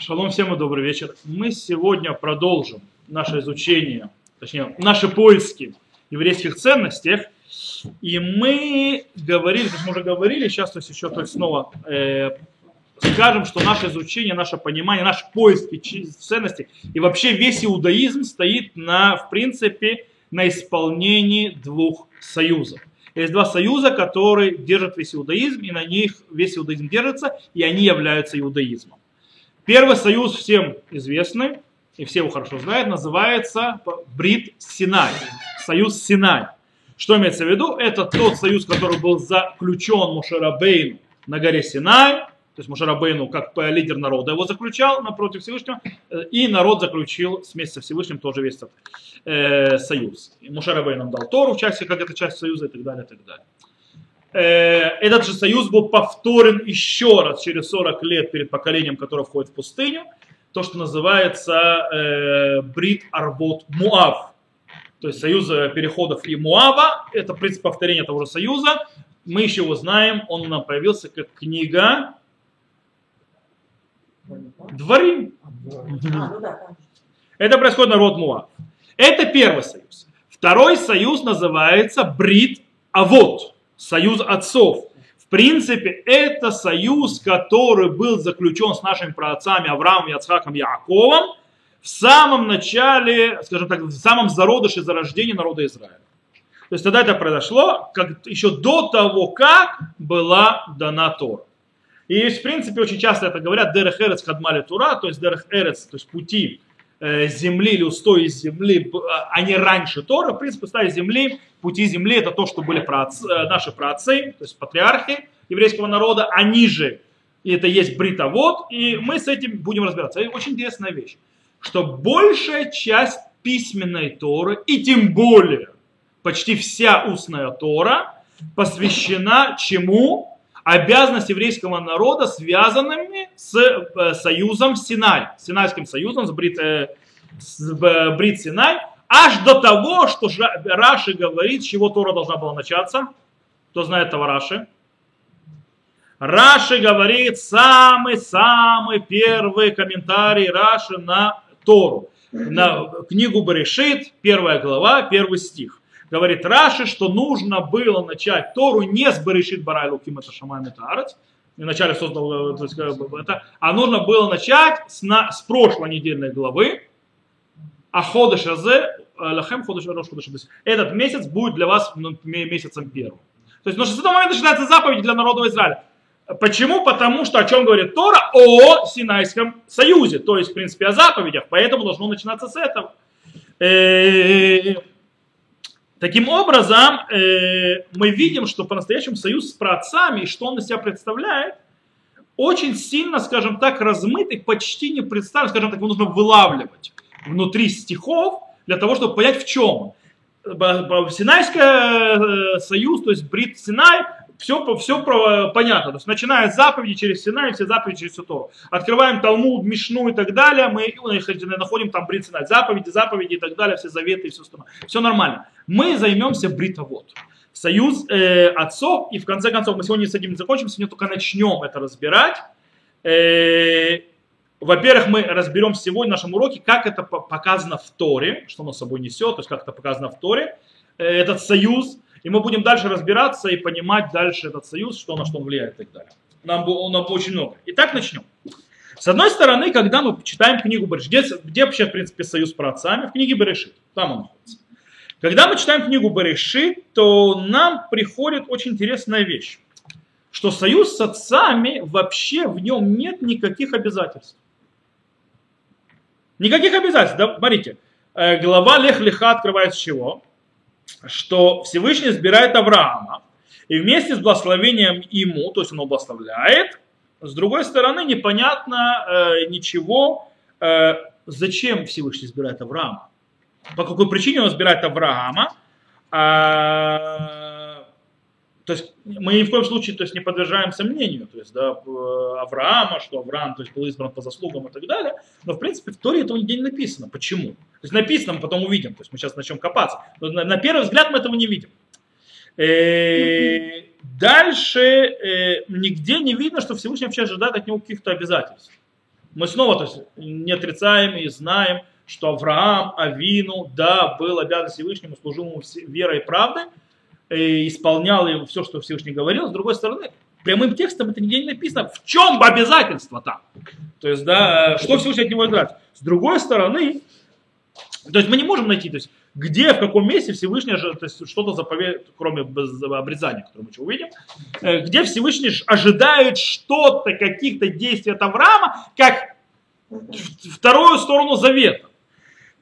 Шалом всем и добрый вечер. Мы сегодня продолжим наше изучение, точнее, наши поиски еврейских ценностей. И мы говорили, как мы уже говорили, сейчас то есть еще то есть снова э, скажем, что наше изучение, наше понимание, наш поиск ценностей и вообще весь иудаизм стоит на, в принципе, на исполнении двух союзов. Есть два союза, которые держат весь иудаизм, и на них весь иудаизм держится, и они являются иудаизмом. Первый союз всем известный, и все его хорошо знают, называется Брит Синай, союз Синай. Что имеется в виду? Это тот союз, который был заключен Мушарабейну на горе Синай, то есть Мушарабейну как лидер народа его заключал напротив Всевышнего, э, и народ заключил вместе со Всевышним тоже весь этот э, союз. Мушарабейн нам дал Тору в части, как это часть союза и так далее, и так далее. Э, этот же союз был повторен еще раз через 40 лет перед поколением, которое входит в пустыню, то, что называется э, Брит Арбот Муав, то есть союз переходов и Муава, это принцип повторения того же союза, мы еще его знаем, он у нас появился как книга Дворим. Это происходит народ Муав. Это первый союз. Второй союз называется Брит Авод, союз отцов. В принципе, это союз, который был заключен с нашими праотцами Авраамом, Яцхаком, Яаковом в самом начале, скажем так, в самом зародыше зарождения народа Израиля. То есть тогда это произошло как, еще до того, как была дана Тора. И, в принципе, очень часто это говорят Дерех Эрец Хадмали Тура, то есть Дерех Эрец, то есть пути земли или устои земли, они раньше Тора, в принципе, устои земли, пути земли это то, что были праотцы, э, наши праотцы, то есть патриархи еврейского народа, они же, и это есть бритовод, и мы с этим будем разбираться. Это очень интересная вещь, что большая часть письменной Торы, и тем более почти вся устная Тора, посвящена чему? Обязанность еврейского народа, связанными с э, союзом Синай, Синайским союзом, с Брит, э, с э, Брит Синай, аж до того, что Раши говорит, с чего Тора должна была начаться. Кто знает этого Раши? Раши говорит самый-самый первый комментарий Раши на Тору, на книгу Баришит, первая глава, первый стих говорит Раши, что нужно было начать Тору не с Баришит Барай Луким это Шамай Метарец, вначале создал есть, это, а нужно было начать с, на, с прошлой недельной главы, а Ходыш Азе, Лахем Ходыш Рош Ходыш Этот месяц будет для вас ну, месяцем первым. То есть, но с этого момента начинается заповедь для народа Израиля. Почему? Потому что о чем говорит Тора? О Синайском союзе, то есть, в принципе, о заповедях. Поэтому должно начинаться с этого. Таким образом, э, мы видим, что по-настоящему союз с праотцами, и что он из себя представляет, очень сильно, скажем так, размыт и почти не представлен, скажем так, его нужно вылавливать внутри стихов для того, чтобы понять в чем. Синайский э, союз, то есть Брит Синай, все, все понятно. То есть начиная с заповеди через Синай, все заповеди через Тору. Открываем Талмуд, Мишну и так далее, мы находим там Брит Синай, заповеди, заповеди и так далее, все заветы и все остальное. Все нормально. Мы займемся бритовод. Союз э, отцов, и в конце концов мы сегодня с этим не закончим, сегодня только начнем это разбирать. Э, во-первых, мы разберем сегодня в нашем уроке, как это показано в Торе, что оно собой несет, то есть как это показано в Торе, э, этот союз, и мы будем дальше разбираться и понимать дальше этот союз, что на что он влияет и так далее. Нам, нам очень много. Итак, начнем. С одной стороны, когда мы читаем книгу Берешит, где, где вообще, в принципе, союз про отцами? В книге Берешит. Там он находится. Когда мы читаем книгу Берешит, то нам приходит очень интересная вещь, что союз с отцами вообще в нем нет никаких обязательств. Никаких обязательств. Да? Смотрите, э, глава Лех Леха открывает с чего? Что Всевышний избирает Авраама, и вместе с благословением ему, то есть он благословляет, с другой стороны, непонятно э, ничего, э, зачем Всевышний избирает Авраама. По какой причине он избирает Авраама. А, то есть мы ни в коем случае то есть, не подвержаем сомнению то есть, да, Авраама, что Авраам то есть, был избран по заслугам и так далее. Но в принципе в Торе этого нигде не написано. Почему? То есть написано, мы потом увидим. То есть мы сейчас начнем копаться. Но на, на первый взгляд мы этого не видим. Э, дальше э, нигде не видно, что Всевышний вообще ожидает от него каких-то обязательств. Мы снова то есть, не отрицаем и знаем, что Авраам, Авину, да, был обязан Всевышнему, служил ему верой и правдой, исполнял ему все, что Всевышний говорил. С другой стороны, прямым текстом это нигде не написано, в чем обязательство там. То есть, да, что Всевышний от него играет. С другой стороны, то есть мы не можем найти, то есть где, в каком месте Всевышний то есть что-то заповедует, кроме обрезания, которое мы еще увидим, э, где Всевышний ожидает что-то, каких-то действий от Авраама, как вторую сторону завета.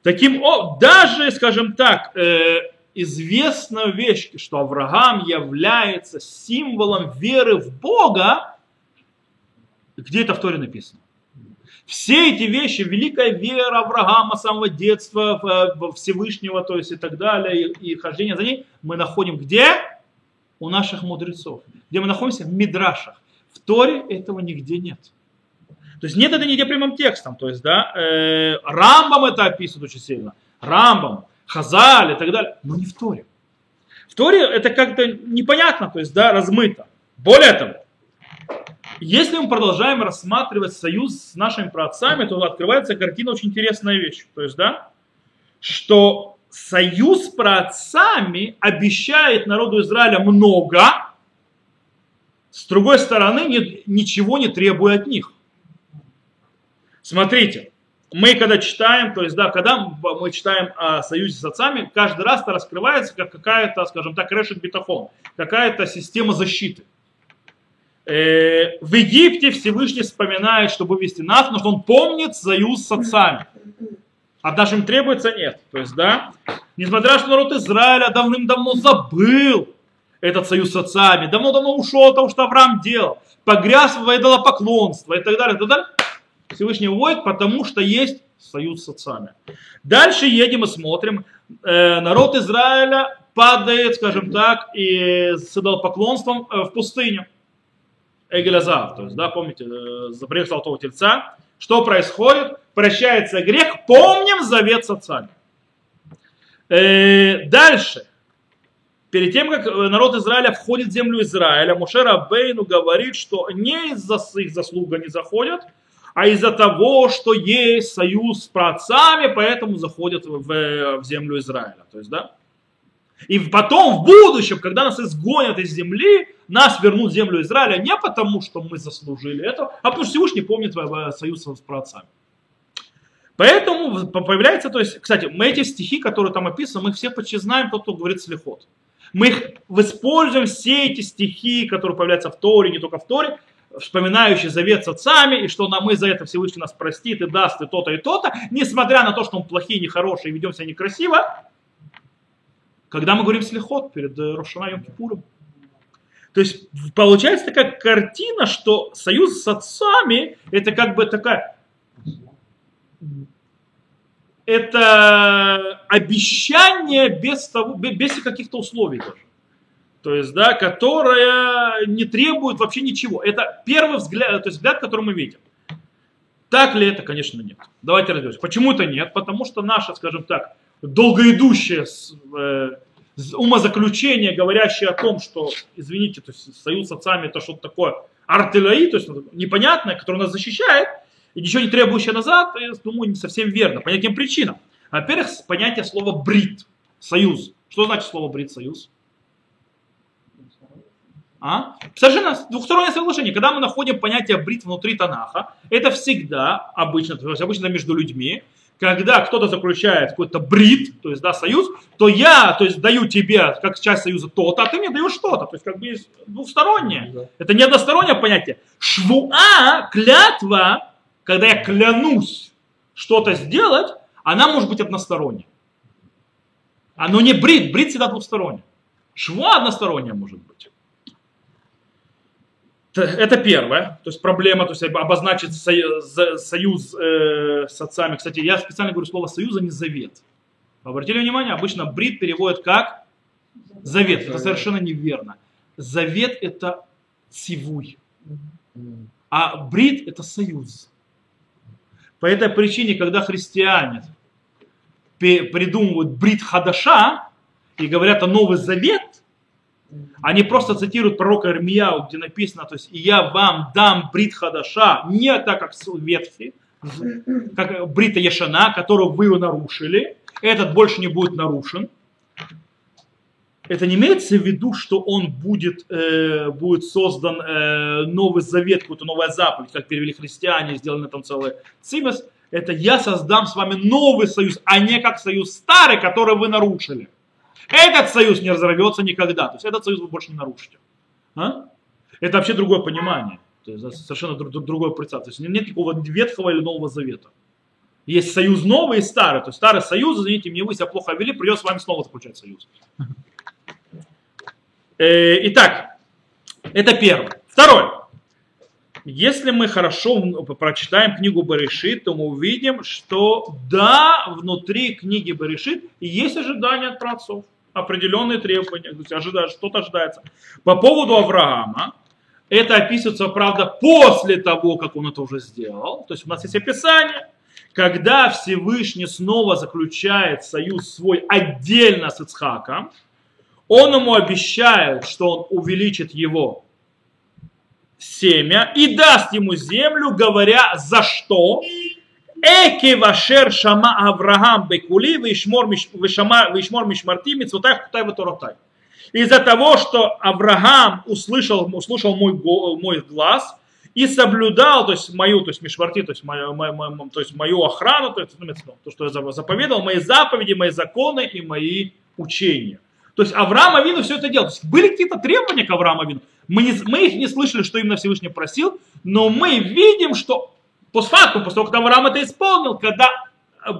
Таким, даже, скажем так, э, известная вещь, что Авраам является символом веры в Бога, где это в Торе написано? Все эти вещи, великая вера Авраама с самого детства, в Всевышнего, то есть и так далее, и, и хождение за ней, мы находим где? У наших мудрецов. Где мы находимся? В Мидрашах. В Торе этого нигде нет. То есть нет это нигде прямым текстом. То есть, да, э, Рамбам это описывает очень сильно. Рамбам, Хазаль и так далее. Но не в Торе. В Торе это как-то непонятно, то есть, да, размыто. Более того, если мы продолжаем рассматривать союз с нашими праотцами, то открывается картина очень интересная вещь. То есть, да, что союз с праотцами обещает народу Израиля много, с другой стороны, ничего не требуя от них. Смотрите, мы когда читаем, то есть, да, когда мы читаем о союзе с отцами, каждый раз это раскрывается как какая-то, скажем так, решет битахон, какая-то система защиты. Э, в Египте Всевышний вспоминает, чтобы вывести нас, потому что он помнит союз с отцами. А нашим требуется нет. То есть, да, несмотря что народ Израиля давным-давно забыл этот союз с отцами, давно-давно ушел от того, что Авраам делал, погряз в идолопоклонство и так далее, и так далее, Всевышний уводит, потому что есть союз с отцами. Дальше едем и смотрим. Э, народ Израиля падает, скажем так, и с идолопоклонством э, в пустыню. Эгелязав, то есть, да, помните, э, запрет золотого тельца. Что происходит? Прощается грех, помним завет с отцами. Дальше. Перед тем, как народ Израиля входит в землю Израиля, Мушера Бейну говорит, что не из-за их заслуг они заходят, а из-за того, что есть союз с праотцами, поэтому заходят в, в землю Израиля. То есть, да? И потом, в будущем, когда нас изгонят из земли, нас вернут в землю Израиля не потому, что мы заслужили этого, а потому что Всевышний помнит союз с праотцами. Поэтому появляется, то есть, кстати, мы эти стихи, которые там описаны, мы их все почти знаем, тот, кто говорит слихот. Мы их используем, все эти стихи, которые появляются в Торе, не только в Торе, вспоминающий завет с отцами, и что нам мы за это Всевышний нас простит и даст и то-то, и то-то, несмотря на то, что мы плохие, нехорошие, ведем себя некрасиво, когда мы говорим слихот перед э, Рошана Йом Кипуром. То есть получается такая картина, что союз с отцами это как бы такая это обещание без, того, без каких-то условий даже. То есть, да, которая не требует вообще ничего. Это первый взгляд, то есть взгляд, который мы видим. Так ли это? Конечно, нет. Давайте разберемся. Почему это нет? Потому что наша, скажем так, долгоидущее э, умозаключение, говорящее о том, что, извините, то есть союз с отцами это что-то такое артиллерии, то есть непонятное, которое нас защищает, и ничего не требующее назад, я думаю, не совсем верно. По неким причинам. Во-первых, понятие слова брит, союз. Что значит слово брит, союз? А? Совершенно двухстороннее соглашение. Когда мы находим понятие брит внутри Танаха, это всегда обычно, то есть обычно между людьми, когда кто-то заключает какой-то брит, то есть да, союз, то я то есть, даю тебе как часть союза то-то, а ты мне даешь что-то. То есть как бы двухстороннее. Да. Это не одностороннее понятие. Швуа, клятва, когда я клянусь что-то сделать, она может быть односторонняя. Оно не брит, брит всегда двухстороннее. Швуа односторонняя может быть. Это первое, то есть проблема, то есть обозначить союз э, с отцами. Кстати, я специально говорю слово союз, а не завет. Обратили внимание, обычно брит переводят как завет. Это совершенно неверно. Завет это цивуй, а брит это союз. По этой причине, когда христиане придумывают брит хадаша и говорят о Новый Завет, они просто цитируют пророка Ирмияу, где написано, то есть, я вам дам брит хадаша, не так, как ветхий, как Брита Яшана, которую вы нарушили, этот больше не будет нарушен. Это не имеется в виду, что он будет, э, будет создан э, новый завет, какой-то новая заповедь, как перевели христиане, сделаны там целый цимес. Это я создам с вами новый союз, а не как союз старый, который вы нарушили. Этот союз не разорвется никогда. То есть этот союз вы больше не нарушите. А? Это вообще другое понимание. То есть совершенно другое представление. То есть нет никакого Ветхого или Нового Завета. Есть союз новый и старый. То есть старый союз, извините, мне вы себя плохо вели, придется с вами снова заключать союз. Э, итак, это первое. Второе. Если мы хорошо прочитаем книгу Баришит, то мы увидим, что да, внутри книги Баришит есть ожидания от праотцов, определенные требования, то есть ожидают, что-то ожидается. По поводу Авраама, это описывается, правда, после того, как он это уже сделал. То есть у нас есть описание, когда Всевышний снова заключает союз свой отдельно с Ицхаком, он ему обещает, что он увеличит его семя и даст ему землю, говоря, за что? Эки вашер шама Авраам бекули вишмор мишмарти митцвотай хутай ваторотай. Из-за того, что Авраам услышал, услышал мой, мой глаз и соблюдал, то есть мою, то есть мишварти, то есть мою, мою, мою, то есть мою охрану, то, есть, то, что я заповедал, мои заповеди, мои законы и мои учения. То есть Авраам Авину все это делал. То есть были какие-то требования к Аврааму Авину. Мы, не, мы их не слышали, что именно Всевышний просил, но мы видим, что по факту, после того, как Авраам это исполнил, когда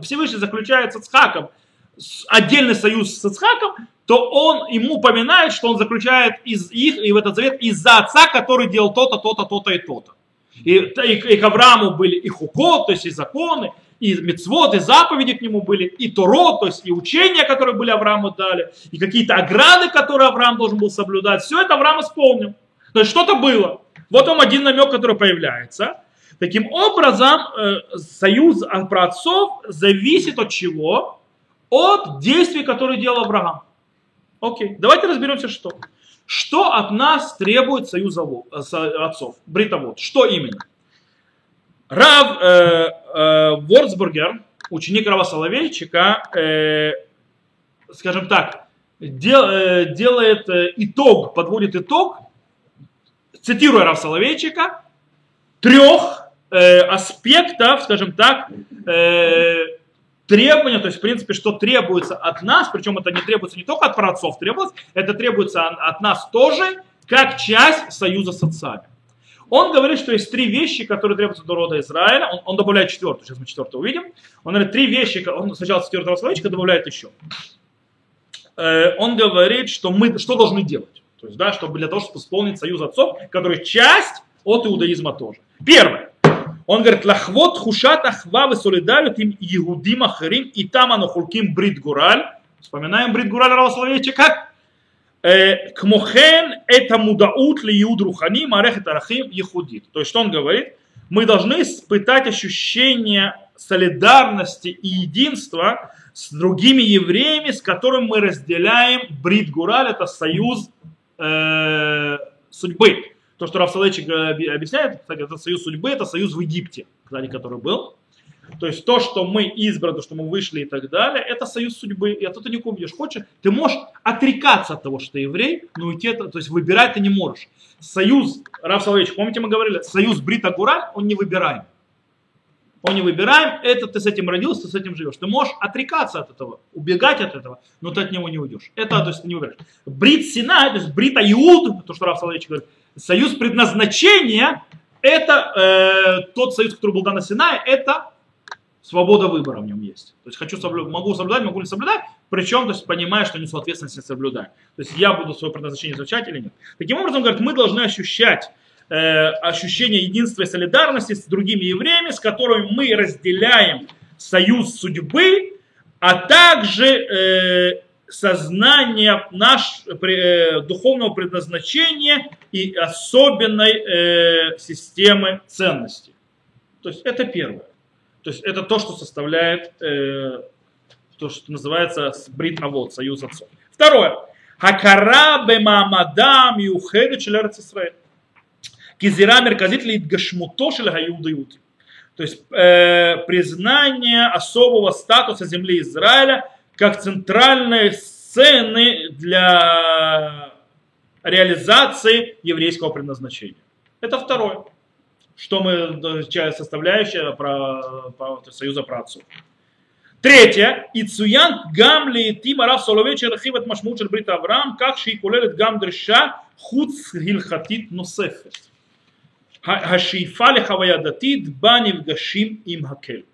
Всевышний заключается с Хаком, отдельный союз с Ицхаком, то он ему упоминает, что он заключает из их и в этот завет из-за отца, который делал то-то, то-то, то-то и то-то. И, и, и к Аврааму были и хукот, то есть и законы, и мецвод, и заповеди к нему были, и Торо, то есть и учения, которые были Аврааму дали, и какие-то ограды, которые Авраам должен был соблюдать. Все это Авраам исполнил. То есть что-то было. Вот он один намек, который появляется. Таким образом, э, союз праотцов зависит от чего? От действий, которые делал Авраам. Окей, давайте разберемся, что. Что от нас требует союз отцов, бритовод? Что именно? Рав э, э, Ворцбургер, ученик Рава Соловейчика, э, скажем так, дел, э, делает э, итог, подводит итог, цитируя Рав Соловейчика, трех э, аспектов, скажем так, э, требования, то есть, в принципе, что требуется от нас, причем это не требуется не только от праотцов, требуется, это требуется от нас тоже, как часть союза с отцами. Он говорит, что есть три вещи, которые требуются до рода Израиля. Он, он добавляет четвертую, сейчас мы четвертую увидим. Он говорит, три вещи, он сначала с четвертого словечка добавляет еще. Э, он говорит, что мы что должны делать. То есть, да, чтобы для того, чтобы исполнить союз отцов, который часть от иудаизма тоже. Первое. Он говорит, лахвот хушат ахвавы солидарит им иудим ахарим и там анухулким брит гураль. Вспоминаем брит гураль Равословича как? Кмохен это мудаут ли юд рухани марехет арахим ехудит. То есть что он говорит? Мы должны испытать ощущение солидарности и единства с другими евреями, с которыми мы разделяем Брит Гураль, это союз э, судьбы. То, что Рафсалечик объясняет, кстати, это союз судьбы, это союз в Египте, кстати, который был. То есть то, что мы избраны, что мы вышли и так далее, это союз судьбы. И оттуда не купишь. Хочешь, ты можешь отрекаться от того, что ты еврей, но уйти, то есть выбирать ты не можешь. Союз, Раф Соловейевич, помните, мы говорили, союз Брита Гураль, он не выбираем. Он не выбираем, это ты с этим родился, ты с этим живешь. Ты можешь отрекаться от этого, убегать от этого, но ты от него не уйдешь. Это, то есть, ты не выбираешь. Брит Сина, то есть Брита Иуд, то, что Раф Соловейевич говорит, союз предназначения, это э, тот союз, который был дан на Синае, это свобода выбора в нем есть. То есть хочу соблюдать, могу соблюдать, могу не соблюдать, причем то есть, понимая, что несу ответственность, если соблюдаю. То есть я буду свое предназначение изучать или нет. Таким образом, говорит, мы должны ощущать э, ощущение единства и солидарности с другими евреями, с которыми мы разделяем союз судьбы, а также э, сознание наш, э, духовного предназначения и особенной э, системы ценностей. То есть это первое. То есть это то, что составляет э, то, что называется брит авод, союз отцов. Второе. Хакара бемамадам юхеду Исраэль. Кизира мерказит ли гашмуто шел То есть э, признание особого статуса земли Израиля как центральной сцены для реализации еврейского предназначения. Это второе, что мы составляющая про, про, союза про отцов. Третье. Ицуян гамли ти марав соловей черхивет машмут брит Авраам, как шикулелет гам дреша хуц гилхатит носефет. Хашифа лихавая датит банив гашим им хакель.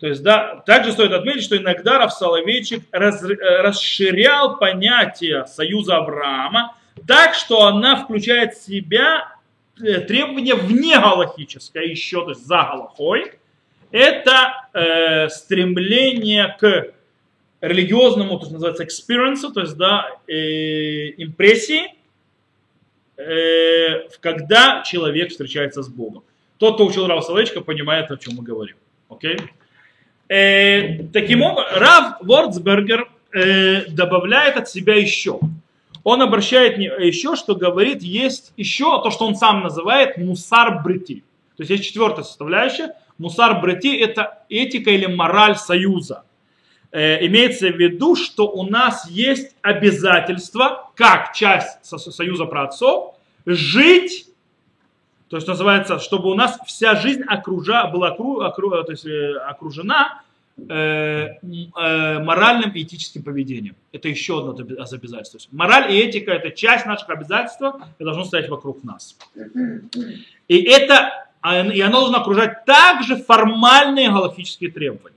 То есть, да, также стоит отметить, что иногда Рав Соловейчик раз, э, расширял понятие союза Авраама так, что она включает в себя требования вне галахическое еще, то есть за галахой, это э, стремление к религиозному, то, что называется, experience, то есть, да, э, импрессии, э, когда человек встречается с Богом. Тот, кто учил Рава Соловейчика, понимает, о чем мы говорим. Okay? Э, таким образом, Рав Ворцбергер э, добавляет от себя еще. Он обращает еще, что говорит, есть еще то, что он сам называет мусар брити. То есть есть четвертая составляющая – Мусар брати – это этика или мораль союза. Э, имеется в виду, что у нас есть обязательство, как часть союза праотцов, жить, то есть называется, чтобы у нас вся жизнь окружа, была окру, окру, то есть, э, окружена моральным и этическим поведением. Это еще одно из обязательств. То есть мораль и этика – это часть наших обязательств, и должно стоять вокруг нас. И это а и оно должно окружать также формальные галактические требования,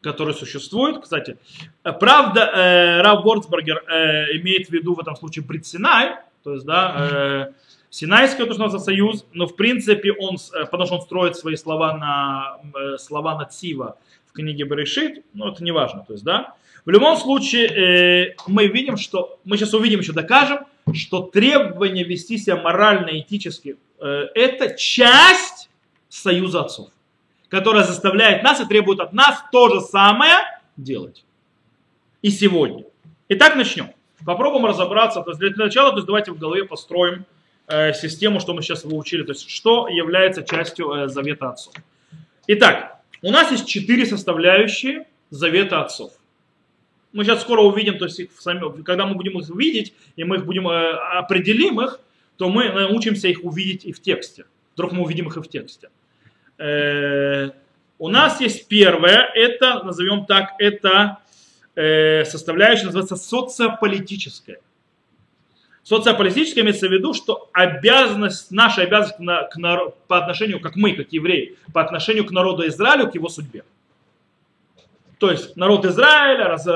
которые существуют. Кстати, правда, э, Рав Ворцбергер э, имеет в виду в этом случае Брит Синай, то есть, да, э, Синайский, то, что называется союз, но в принципе он, э, потому что он строит свои слова на, э, слова на Цива в книге Берешит, но это не важно, то есть, да. В любом случае, э, мы видим, что, мы сейчас увидим, еще докажем, что требование вести себя морально, этически Э, это часть союза отцов, которая заставляет нас и требует от нас то же самое делать. И сегодня. Итак, начнем. Попробуем разобраться. То есть для начала, то есть давайте в голове построим э, систему, что мы сейчас выучили. То есть что является частью э, завета отцов. Итак, у нас есть четыре составляющие завета отцов. Мы сейчас скоро увидим, то есть их сами, когда мы будем их видеть, и мы их будем э, определим их, то мы научимся их увидеть и в тексте. Вдруг мы увидим их и в тексте. Э, у нас есть первое, это, назовем так, это э, составляющая, называется социополитическая. Социополитическая имеется в виду, что обязанность, наша обязанность на, к, народ, по отношению, как мы, как евреи, по отношению к народу Израилю, к его судьбе. То есть народ Израиля, раз, э,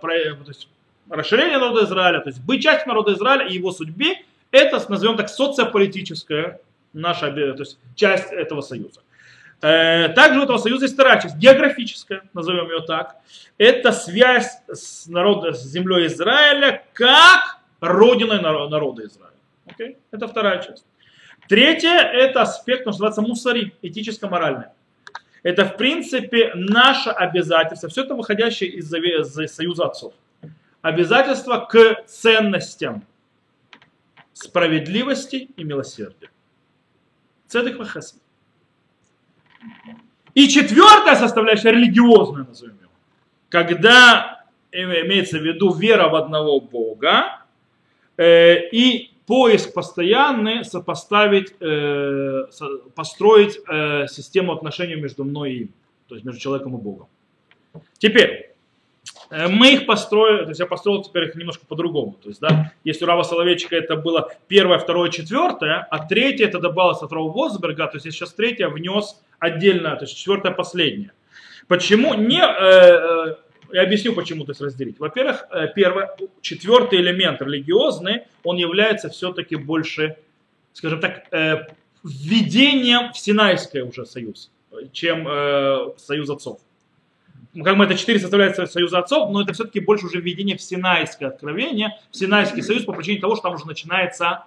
про, то есть расширение народа Израиля, то есть быть частью народа Израиля и его судьбе, это, назовем так, социополитическая наша то есть часть этого союза. Э, также у этого союза есть вторая часть, географическая, назовем ее так. Это связь с, народом, с землей Израиля как родиной народа Израиля. Okay? Это вторая часть. Третье – это аспект, называется мусари, этическо-моральный. Это, в принципе, наше обязательство, все это выходящее из, союза отцов. Обязательство к ценностям, справедливости и милосердия. Цедек вахесед. И четвертая составляющая, религиозная, назовем его, когда имеется в виду вера в одного Бога э, и поиск постоянный сопоставить, э, построить э, систему отношений между мной и им, то есть между человеком и Богом. Теперь, Э, мы их построили, то есть я построил теперь их немножко по-другому. То есть, да, если у Рава Соловейчика это было первое, второе, четвертое, а третье это добавилось от Рава Возберга, то есть я сейчас третье внес отдельно, то есть четвертое последнее. Почему не... Э, э, я объясню, почему то есть разделить. Во-первых, э, первое, четвертый элемент религиозный, он является все-таки больше, скажем так, э, введением в Синайское уже союз, чем э, союз отцов как бы это четыре составляют союза отцов, но это все-таки больше уже введение в Синайское откровение, в Синайский союз по причине того, что там уже начинается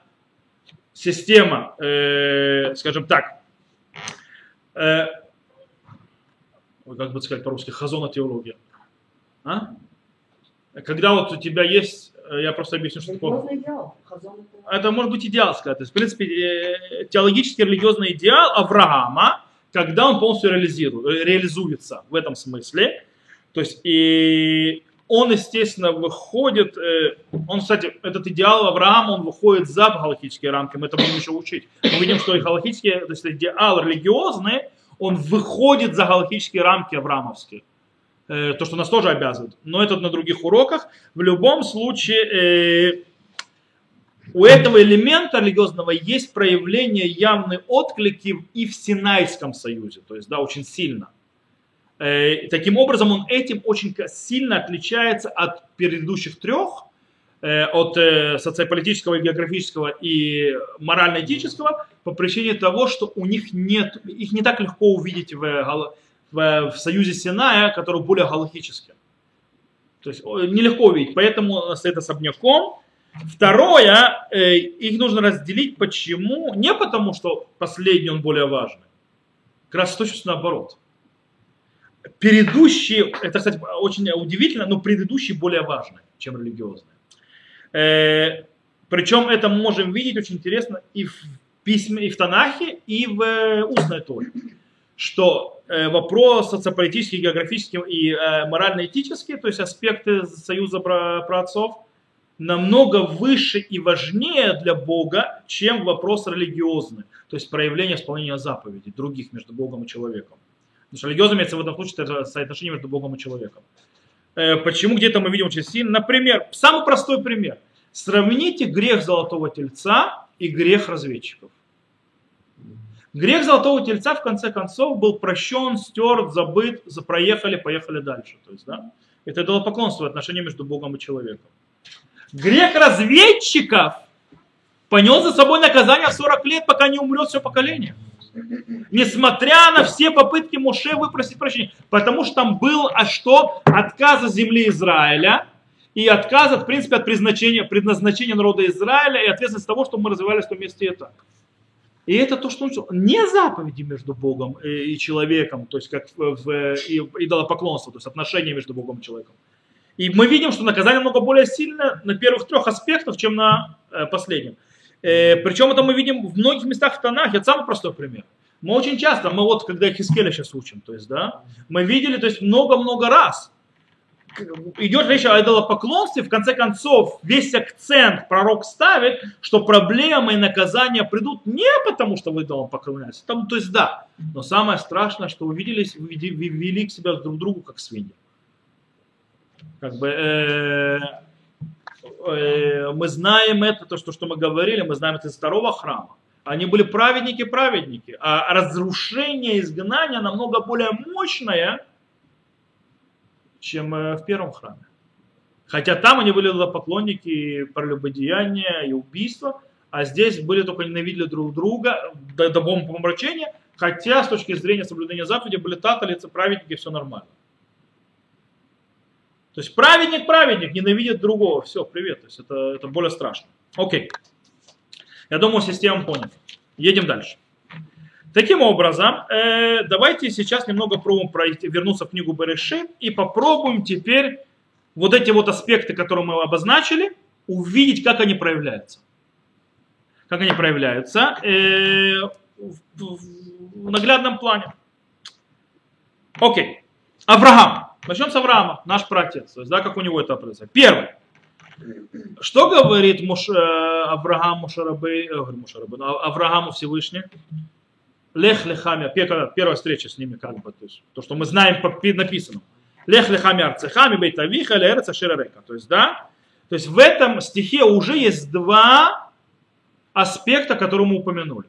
система, э, скажем так, э, как бы сказать по-русски, хазона теология. А? Когда вот у тебя есть, э, я просто объясню, что такое. Идеал. Это может быть идеал, сказать. То есть, в принципе, э, теологический религиозный идеал Авраама, когда он полностью реализирует, реализуется в этом смысле. То есть и он, естественно, выходит, э, он, кстати, этот идеал Авраама, он выходит за галактические рамки, мы это будем еще учить. Мы видим, что и галактические, то есть идеал религиозный, он выходит за галактические рамки авраамовские. Э, то, что нас тоже обязывает. Но это на других уроках. В любом случае, э, у этого элемента религиозного есть проявление явной отклики и в Синайском союзе, то есть, да, очень сильно. Э, таким образом, он этим очень сильно отличается от предыдущих трех, от социополитического, географического и морально-этического, по причине того, что у них нет, их не так легко увидеть в, в, в союзе Синая, который более галактический. То есть нелегко увидеть, поэтому стоит особняком. Второе, их нужно разделить. Почему? Не потому, что последний он более важный. Как раз точно наоборот предыдущие, это, кстати, очень удивительно, но предыдущие более важны, чем религиозные. Э, причем это мы можем видеть очень интересно и в письме, и в Танахе, и в э, устной Торе. Что э, вопрос социополитический, географический и э, морально-этический, то есть аспекты союза про, про отцов, намного выше и важнее для Бога, чем вопрос религиозный, то есть проявление исполнения заповедей других между Богом и человеком. Потому что религиозно имеется в этом случае это соотношение между Богом и человеком. Э, почему где-то мы видим очень сильно? Например, самый простой пример. Сравните грех золотого тельца и грех разведчиков. Грех золотого тельца в конце концов был прощен, стерт, забыт, проехали, поехали дальше. То есть, да, это идолопоклонство, отношение между Богом и человеком. Грех разведчиков понес за собой наказание 40 лет, пока не умрет все поколение. Несмотря на все попытки Моше выпросить прощения. Потому что там был а что? Отказ земли Израиля и отказ, в принципе, от предназначения, предназначения народа Израиля и ответственность того, что мы развивались в том месте и так. И это то, что он не заповеди между Богом и человеком, то есть как в идолопоклонство, то есть отношения между Богом и человеком. И мы видим, что наказание много более сильное на первых трех аспектах, чем на э, последнем. Э, причем это мы видим в многих местах в Танахе. Это самый простой пример. Мы очень часто, мы вот когда Хискеля сейчас учим, то есть, да, мы видели, то есть много-много раз. Идет речь о идолопоклонстве, в конце концов, весь акцент пророк ставит, что проблемы и наказания придут не потому, что вы идолам поклоняетесь, там, то есть да, но самое страшное, что увиделись, вели к себя друг другу как свиньи. Как бы, э, Э, мы знаем это, то, что, что мы говорили, мы знаем это из второго храма. Они были праведники-праведники, а разрушение изгнания намного более мощное, чем э, в первом храме. Хотя там они были поклонники прелюбодеяния и убийства, а здесь были только ненавидели друг друга до, до помрачения, хотя с точки зрения соблюдения заповеди были таталицы, праведники, все нормально. То есть праведник, праведник, ненавидит другого. Все, привет. То есть это, это более страшно. Окей. Я думаю, система понята. Едем дальше. Таким образом, э, давайте сейчас немного пробуем пройти, вернуться в книгу Берешит и попробуем теперь вот эти вот аспекты, которые мы обозначили, увидеть, как они проявляются. Как они проявляются э, в, в наглядном плане. Окей. Авраам. Начнем с Авраама, наш есть, да, как у него это происходит. Первое. Что говорит Муш, э, Авраам Мушарабы, э, Мушарабы, ну, Аврааму Всевышний? Лех лехами, первая, встреча с ними, как бы, то, есть, то что мы знаем по написанному. Лех лехами арцехами бейтавиха лерца ширарека. То есть, да, то есть в этом стихе уже есть два аспекта, которые мы упомянули.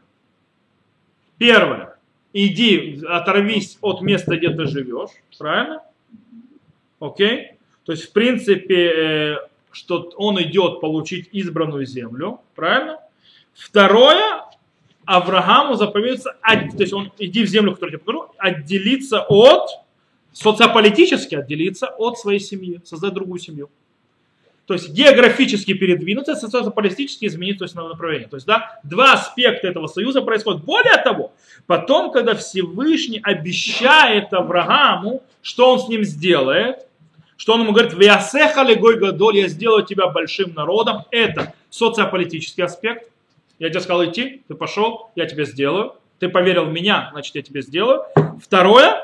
Первое. Иди, оторвись от места, где ты живешь. Правильно? Окей? То есть, в принципе, э, что он идет получить избранную землю, правильно? Второе, Аврааму заповедуется, то есть он иди в землю, которую я покажу, отделиться от, социополитически отделиться от своей семьи, создать другую семью. То есть географически передвинуться, социополитически изменить то есть, направление. То есть да, два аспекта этого союза происходят. Более того, потом, когда Всевышний обещает Аврааму, что он с ним сделает, что он ему говорит, «Вясеха легой гадоль, я сделаю тебя большим народом». Это социополитический аспект. Я тебе сказал идти, ты пошел, я тебя сделаю. ты поверил в меня, значит я тебе сделаю. Второе,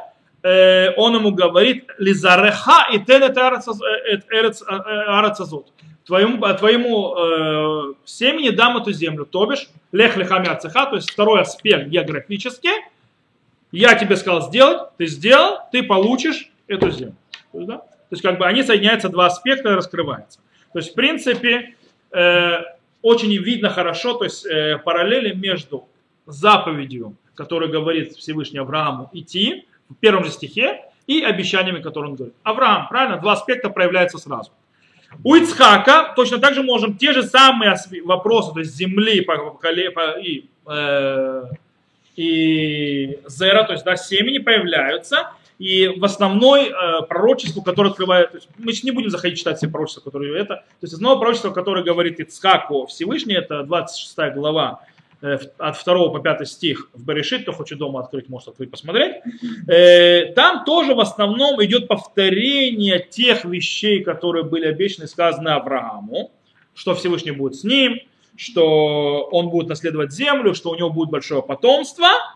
э, он ему говорит, лизареха и тенет арацазот. Твоему, твоему э, семени дам эту землю, то бишь лех лехами цеха, то есть второй аспект географический. Я тебе сказал сделать, ты сделал, ты получишь эту землю. То есть, да? то есть как бы они соединяются, два аспекта раскрываются. То есть в принципе э, очень видно хорошо, то есть э, параллели между заповедью, которую говорит Всевышний Аврааму идти, в первом же стихе, и обещаниями, которые он говорит. Авраам, правильно, два аспекта проявляются сразу. У Ицхака точно так же можем те же самые вопросы, то есть земли по, по, и, э, и зера, то есть да, семени появляются, и в основной э, пророчеству, которое открывает, то есть мы не будем заходить читать все пророчества, которые это, то есть основное пророчество, которое говорит Ицхак о Всевышний, это 26 глава, э, от 2 по 5 стих в Берешит, кто хочет дома открыть, может открыть, посмотреть. Э, там тоже в основном идет повторение тех вещей, которые были обещаны, сказаны Аврааму, что Всевышний будет с ним, что он будет наследовать землю, что у него будет большое потомство –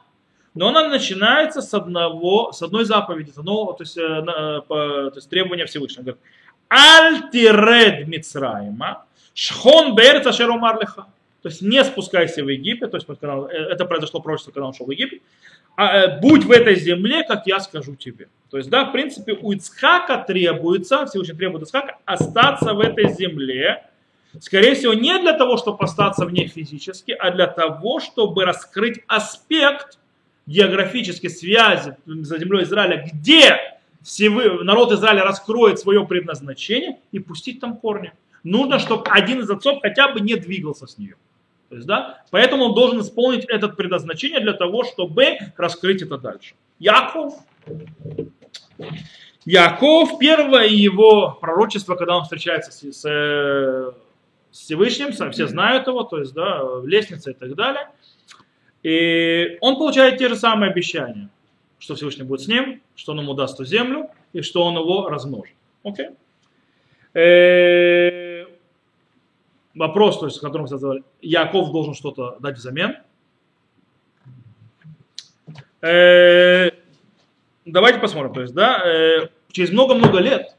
но она начинается с, одного, с одной заповеди, с одного, то, есть, э, по, то есть требования Всевышнего. Говорит, Альтиред Мицраима, Шхон Берец Ашерумар Леха. То есть не спускайся в Египет, то есть э, это произошло пророчество, когда он шел в Египет, а, э, будь в этой земле, как я скажу тебе. То есть, да, в принципе, у Ицхака требуется, Всевышний требует Ицхака остаться в этой земле, скорее всего, не для того, чтобы остаться в ней физически, а для того, чтобы раскрыть аспект географические связи за землей Израиля, где народ Израиля раскроет свое предназначение и пустить там корни. Нужно, чтобы один из отцов хотя бы не двигался с нее. То есть, да? Поэтому он должен исполнить это предназначение для того, чтобы раскрыть это дальше. Яков. Яков, первое его пророчество, когда он встречается с, с, с Всевышним, все знают его, то есть, да, лестница и так далее – и он получает те же самые обещания, что Всевышний будет с ним, что он ему даст ту землю и что он его размножит. Окей? Э, вопрос, то есть, о сказали, Яков должен что-то дать взамен. Э, давайте посмотрим. То есть, да, э, через много-много лет,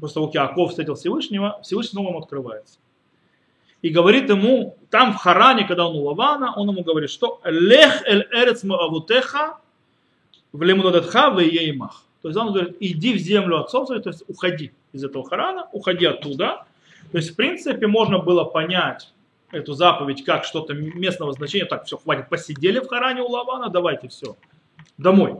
после того, как Яков встретил Всевышнего, Всевышний снова ему открывается и говорит ему, там в Харане, когда он у Лавана, он ему говорит, что «Лех эль эрец авутеха в лемунадатха в еймах». То есть он говорит, иди в землю отцов, то есть уходи из этого Харана, уходи оттуда. То есть, в принципе, можно было понять эту заповедь как что-то местного значения. Так, все, хватит, посидели в Харане у Лавана, давайте все, домой.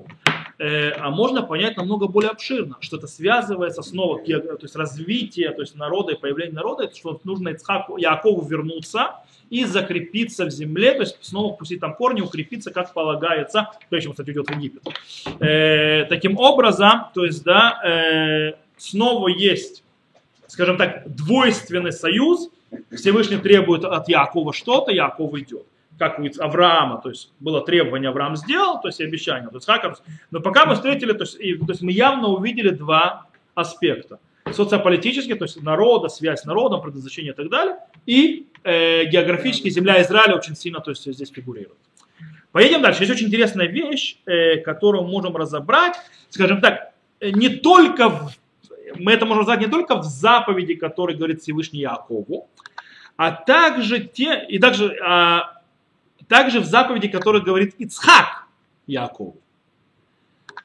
Э, а можно понять намного более обширно, что это связывается снова, то есть развитие то есть народа и появление народа, что нужно Ицхаку, Якову вернуться и закрепиться в земле, то есть снова пустить там корни, укрепиться, как полагается, прежде чем, кстати, уйдет в Египет. Э, таким образом, то есть, да, э, снова есть, скажем так, двойственный союз, Всевышний требует от Якова что-то, Яков идет как у Авраама, то есть было требование, Авраам сделал, то есть обещание, то есть Хакар, но пока мы встретили, то есть, и, то есть мы явно увидели два аспекта. Социополитический, то есть народа, связь с народом, предназначение и так далее, и э, географически земля Израиля очень сильно то есть, здесь фигурирует. Поедем дальше. Есть очень интересная вещь, э, которую мы можем разобрать, скажем так, э, не только в, мы это можем разобрать не только в заповеди, которые говорит Всевышний Якову, а также те, и также а, также в заповеди, который говорит Ицхак Якову.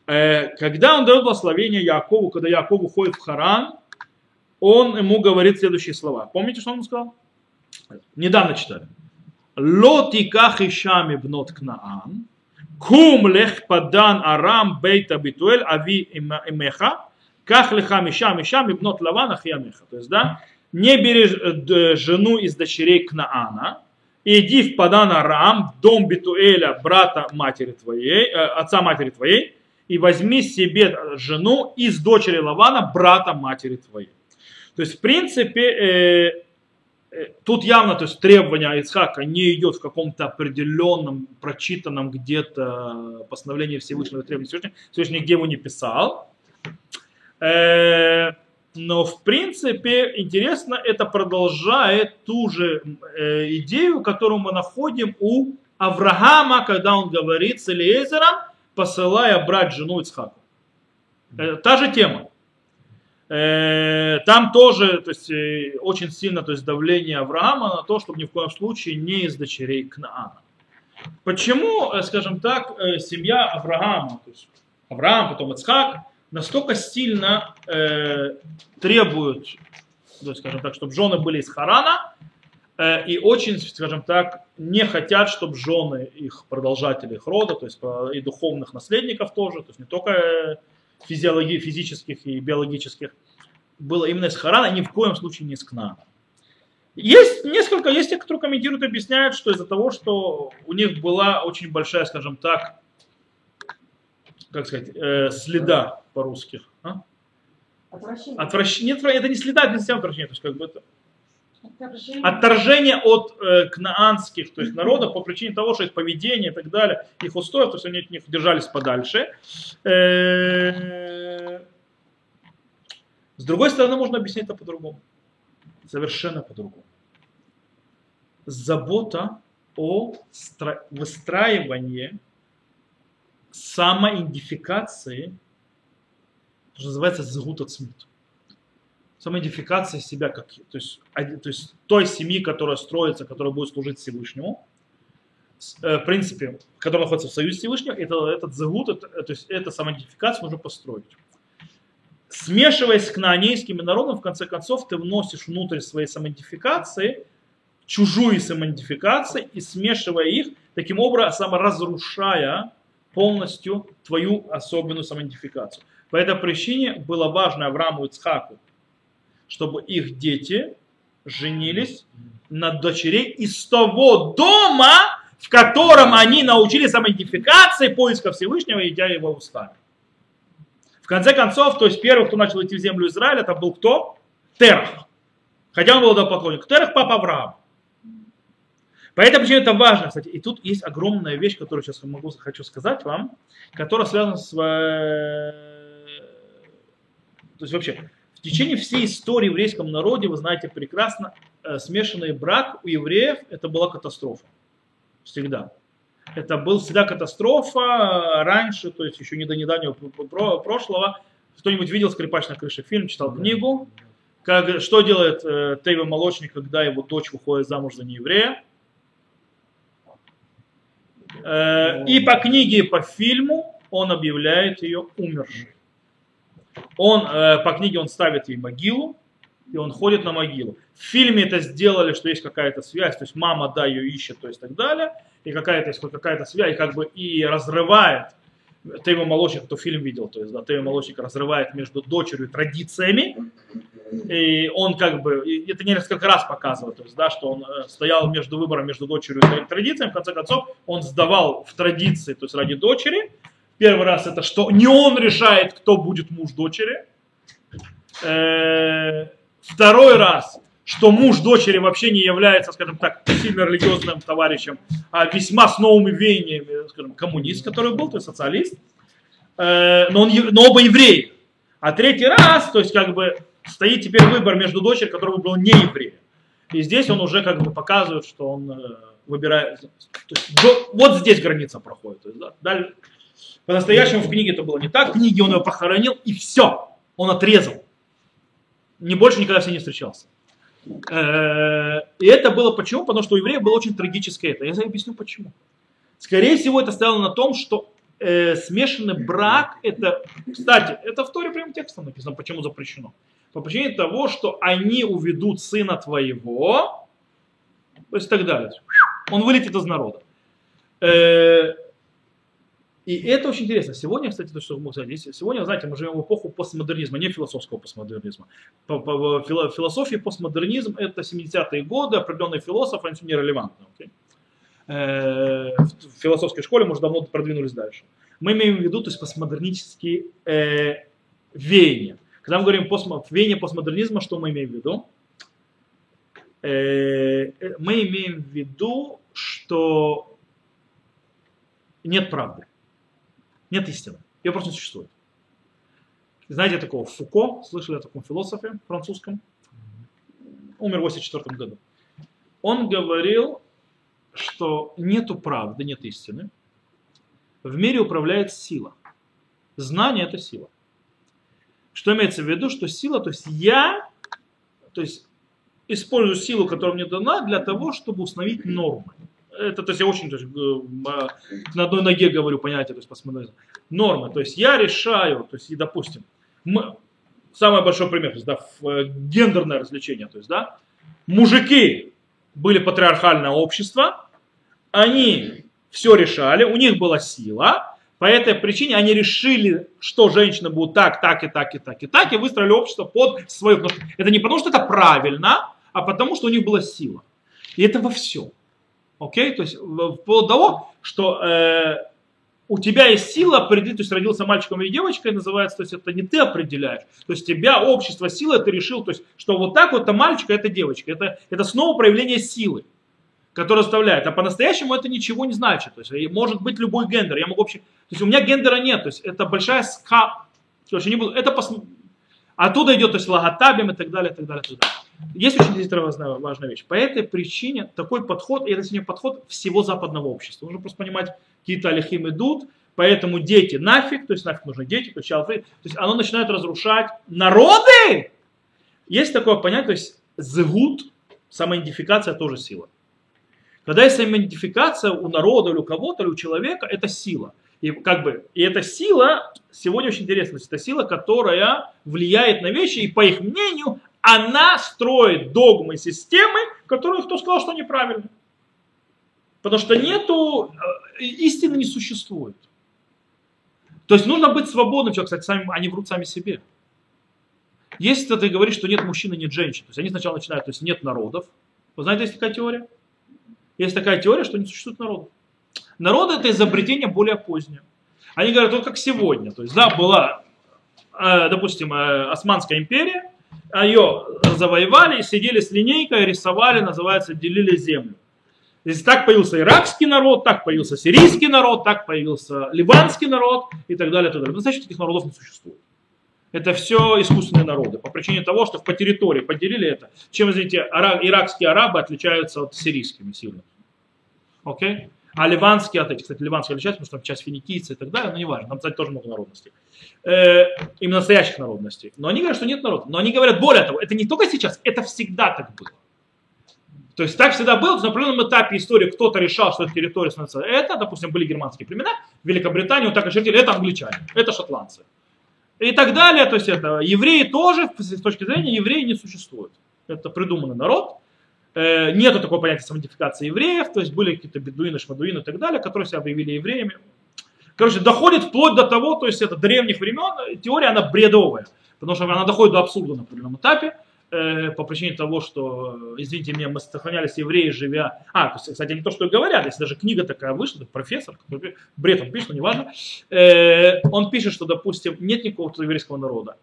Э, когда он дает благословение Якову, когда Яков уходит в Харан, он ему говорит следующие слова. Помните, что он сказал? Недавно читали. Лоти кахишами бнот кнаан, кум лех падан арам бейта битуэль ави имеха, ках леха миша миша бнот лаван ахиамеха. То есть, да, не бери э, жену из дочерей Кнаана, иди в Падан Арам, в дом Битуэля, брата матери твоей, э, отца матери твоей, и возьми себе жену из дочери Лавана, брата матери твоей. То есть, в принципе, э, э, тут явно то есть, требование Ицхака не идет в каком-то определенном, прочитанном где-то постановлении Всевышнего требования Всевышнего, Всевышний где его не писал. Э, но в принципе интересно, это продолжает ту же э, идею, которую мы находим у Авраама, когда он говорит с Элиезером, посылая брать жену Ицхаку. Э, та же тема. Э, там тоже то есть, э, очень сильно то есть, давление Авраама на то, чтобы ни в коем случае не из дочерей Кнаана. Почему, скажем так, семья Авраама, то есть Авраам, потом Ицхак, настолько сильно э, требуют, есть, скажем так, чтобы жены были из Харана, э, и очень, скажем так, не хотят, чтобы жены их продолжателей их рода, то есть и духовных наследников тоже, то есть не только физиологии, физических и биологических, было именно из Харана, ни в коем случае не из Кнаана. Есть несколько, есть те, которые комментируют, объясняют, что из-за того, что у них была очень большая, скажем так, как сказать, э, следа по-русски. А? Отвращение. Отвращение. Нет, это не следа, это не совсем отвращение. То есть как бы это Отторжение. Отторжение от э, кнаанских то есть, народов по причине того, что их поведение и так далее, их устоев, то есть они от них держались подальше. Э, с другой стороны, можно объяснить это по-другому. Совершенно по-другому. Забота о выстраивании самоидентификации, что называется згут от смут. Самоидентификация себя как, то есть, то есть той семьи, которая строится, которая будет служить Всевышнему, э, в принципе, которая находится в союзе Всевышнего, это, этот загут, это, то есть эта самоидентификация нужно построить. Смешиваясь с кнаанейскими народами, в конце концов, ты вносишь внутрь своей самоидентификации чужую самоидентификацию и смешивая их, таким образом разрушая полностью твою особенную самоидентификацию. По этой причине было важно Аврааму и Ицхаку, чтобы их дети женились на дочерей из того дома, в котором они научились самоидентификации, поиска Всевышнего, идя его устами. В конце концов, то есть первый, кто начал идти в землю Израиля, это был кто? Терах. Хотя он был поклонник. Терах папа Авраам. Поэтому почему это важно, кстати. И тут есть огромная вещь, которую сейчас могу, хочу сказать вам, которая связана с... Э, то есть вообще, в течение всей истории в еврейском народе, вы знаете прекрасно, э, смешанный брак у евреев это была катастрофа. Всегда. Это был всегда катастрофа раньше, то есть еще не до недавнего прошлого. Кто-нибудь видел «Скрипач на крыше» фильм, читал книгу? Как, что делает э, Тейва Молочник, когда его дочь выходит замуж за нееврея? Э, и по книге, и по фильму он объявляет ее умершей. Он, э, по книге он ставит ей могилу, и он ходит на могилу. В фильме это сделали, что есть какая-то связь, то есть мама, да, ее ищет, то есть так далее, и какая-то есть какая-то связь, и как бы и разрывает Тейма Молочник, кто фильм видел, то есть да, Тейма Молочник разрывает между дочерью и традициями, и он как бы, это несколько раз показывает, то есть, да, что он э, стоял между выбором между дочерью и традициями, в конце концов он сдавал в традиции, то есть ради дочери. Первый раз это что не он решает, кто будет муж дочери. Э, второй раз, что муж дочери вообще не является, скажем так, сильно религиозным товарищем, а весьма с новыми веяниями, скажем, коммунист, который был, то есть социалист, э, но, он, но оба евреи. А третий раз, то есть как бы стоит теперь выбор между дочерью, которая выбрала не еврея. И здесь он уже как бы показывает, что он э, выбирает. Есть, вот здесь граница проходит. То есть, да, по-настоящему в книге это было не так. В книге он ее похоронил и все. Он отрезал. Не больше никогда с ней не встречался. Э, и это было почему? Потому что у евреев было очень трагическое это. Я объясню почему. Скорее всего, это стояло на том, что э, смешанный брак, это, кстати, это в Торе прямым текстом написано, почему запрещено по причине того, что они уведут сына твоего, то есть так далее. Он вылетит из народа. Э, и это очень интересно. Сегодня, кстати, то, что мы сказали, сегодня, знаете, мы живем в эпоху постмодернизма, не философского постмодернизма. По, по, философии постмодернизм это 70-е годы, определенные философы, они нерелевантны. Okay? Э, в философской школе мы уже давно продвинулись дальше. Мы имеем в виду то есть, постмодернические э, веяния. Когда мы говорим постмо, веяние постмодернизма, что мы имеем в виду? Э, э, мы имеем в виду, что нет правды, нет истины, ее просто не существует. Знаете такого Фуко, слышали о таком философе французском? Умер в 84 году. Он говорил, что нету правды, нет истины. В мире управляет сила. Знание – это сила. Что имеется в виду, что сила, то есть я, то есть использую силу, которая мне дана, для того, чтобы установить нормы. Это, то есть я очень то есть, на одной ноге говорю понятие, то есть посмотрите. Нормы, то есть я решаю, то есть, и, допустим, мы, самый большой пример, то есть, да, э, гендерное развлечение, то есть, да, мужики были патриархальное общество, они все решали, у них была сила, по этой причине они решили, что женщины будут так, так и так и так и так, и выстроили общество под свое. Это не потому, что это правильно, а потому, что у них была сила. И это во всем. Окей? То есть вплоть до того, что э, у тебя есть сила определить, то есть родился мальчиком или девочкой, называется, то есть это не ты определяешь. То есть тебя общество силы, ты решил, то есть, что вот так вот это мальчик, а это девочка. Это, это снова проявление силы, которое оставляет. А по-настоящему это ничего не значит. То есть может быть любой гендер. Я могу вообще... То есть у меня гендера нет. То есть это большая ска... Короче, не буду... Это пос... Оттуда идет, то есть логотабим и так далее, и так далее, и так далее. Есть очень действительно важная вещь. По этой причине такой подход, и это сегодня подход всего западного общества. Нужно просто понимать, какие-то алихим идут, поэтому дети нафиг, то есть нафиг нужны дети, то есть, то есть оно начинает разрушать народы. Есть такое понятие, то есть згут, самоидентификация тоже сила. Когда есть самоидентификация у народа или у кого-то, или у человека, это сила. И, как бы, и эта сила, сегодня очень интересно, это сила, которая влияет на вещи, и по их мнению, она строит догмы системы, которые кто сказал, что неправильно. Потому что нету, э, истины не существует. То есть нужно быть свободным человеком, кстати, сами, они врут сами себе. Если ты говоришь, что нет мужчины, нет женщин, то есть они сначала начинают, то есть нет народов. Вы знаете, есть такая теория? Есть такая теория, что не существует народов. Народы это изобретение более позднее. Они говорят, вот как сегодня. То есть, да, была, э, допустим, э, Османская империя, ее завоевали, сидели с линейкой, рисовали, называется, делили землю. Здесь так появился иракский народ, так появился сирийский народ, так появился ливанский народ и так далее. И так далее. Значит, таких народов не существует. Это все искусственные народы. По причине того, что по территории поделили это. Чем, извините, иракские арабы отличаются от сирийскими сильно. Окей? А ливанские от этих, кстати, ливанские отличаются, потому что там часть финикийцы и так далее, но неважно, там, кстати, тоже много народностей. Э, именно настоящих народностей. Но они говорят, что нет народа. Но они говорят, более того, это не только сейчас, это всегда так было. То есть так всегда было, на определенном этапе истории кто-то решал, что эта территория становится это, допустим, были германские племена, Великобританию так очертили, это англичане, это шотландцы. И так далее, то есть это евреи тоже, с точки зрения евреи не существуют. Это придуманный народ, нету такого понятия самоидентификации евреев, то есть были какие-то бедуины, шмадуины и так далее, которые себя объявили евреями. Короче, доходит вплоть до того, то есть это древних времен, теория она бредовая, потому что она доходит до абсурда на определенном этапе, э, по причине того, что, извините меня, мы сохранялись евреи, живя... А, кстати, не то, что говорят, если даже книга такая вышла, профессор, бред он пишет, но неважно, э, он пишет, что, допустим, нет никакого еврейского народа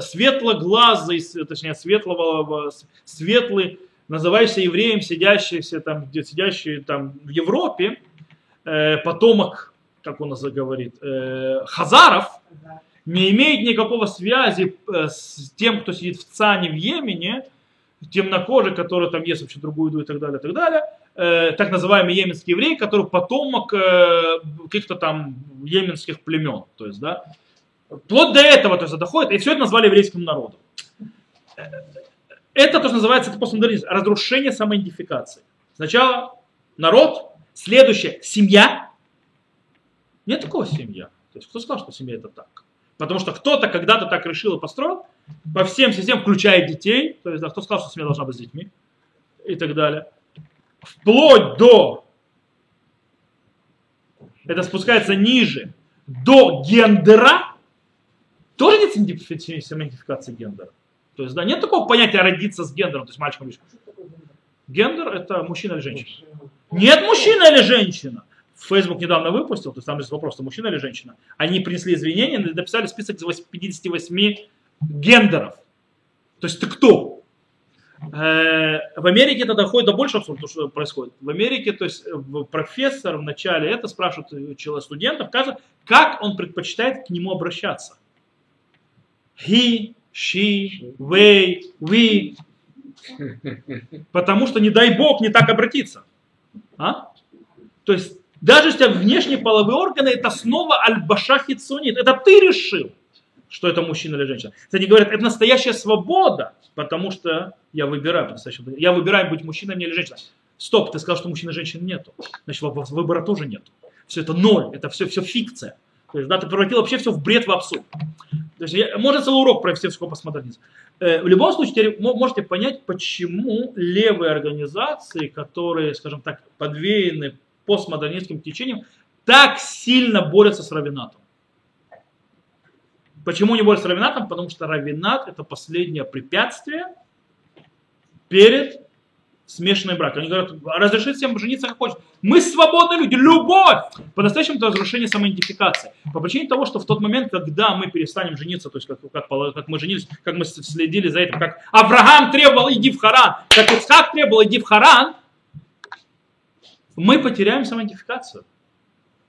светлоглазый, точнее, светлого, светлый, называющийся евреем, сидящийся там, где сидящий там в Европе, э, потомок, как он говорит, э, хазаров, не имеет никакого связи э, с тем, кто сидит в Цане в Йемене, темнокожий, который там ест вообще другую еду и так далее, и так далее, э, так называемый йеменский еврей, который потомок э, каких-то там йеменских племен, то есть, да, Вплоть до этого то есть, доходит, и все это назвали еврейским народом. Это то, что называется это постмодернизм, разрушение самоидентификации. Сначала народ, следующее семья. Нет такого семья. То есть кто сказал, что семья это так? Потому что кто-то когда-то так решил и построил, по всем системам, включая детей, то есть да, кто сказал, что семья должна быть с детьми и так далее. Вплоть до, это спускается ниже, до гендера, тоже нет самоидентификации гендера. То есть, да, нет такого понятия родиться с гендером, то есть мальчиком или Гендер это мужчина или женщина. Нет мужчина или женщина. Facebook недавно выпустил, то есть там есть вопрос, мужчина или женщина. Они принесли извинения написали список из 58 гендеров. То есть ты кто? Э, в Америке это доходит до большего абсурда, что происходит. В Америке, то есть профессор в начале это спрашивает студентов, как он предпочитает к нему обращаться he, she, they, we. Потому что, не дай бог, не так обратиться. А? То есть, даже если внешние половые органы, это снова аль-башахи цунит. Это ты решил, что это мужчина или женщина. Кстати, говорят, это настоящая свобода, потому что я выбираю, я выбираю быть мужчиной или женщиной. Стоп, ты сказал, что мужчин и женщин нету. Значит, выбора тоже нету. Все это ноль, это все, все фикция. То есть, да, ты превратил вообще все в бред, в абсурд. То есть, я, можно целый урок провести в постмодернизм. Э, в любом случае, теперь можете понять, почему левые организации, которые, скажем так, подвеяны постмодернистским течением, так сильно борются с равенатом. Почему не борются с равенатом? Потому что равенат это последнее препятствие перед смешанный брак. Они говорят, разрешить всем жениться как хочет. Мы свободные люди, любовь! По-настоящему это разрушение самоидентификации. По причине того, что в тот момент, когда мы перестанем жениться, то есть как, как, как мы женились, как мы следили за этим, как Авраам требовал, иди в Харан, как Ицхак требовал, иди в Харан, мы потеряем самоидентификацию.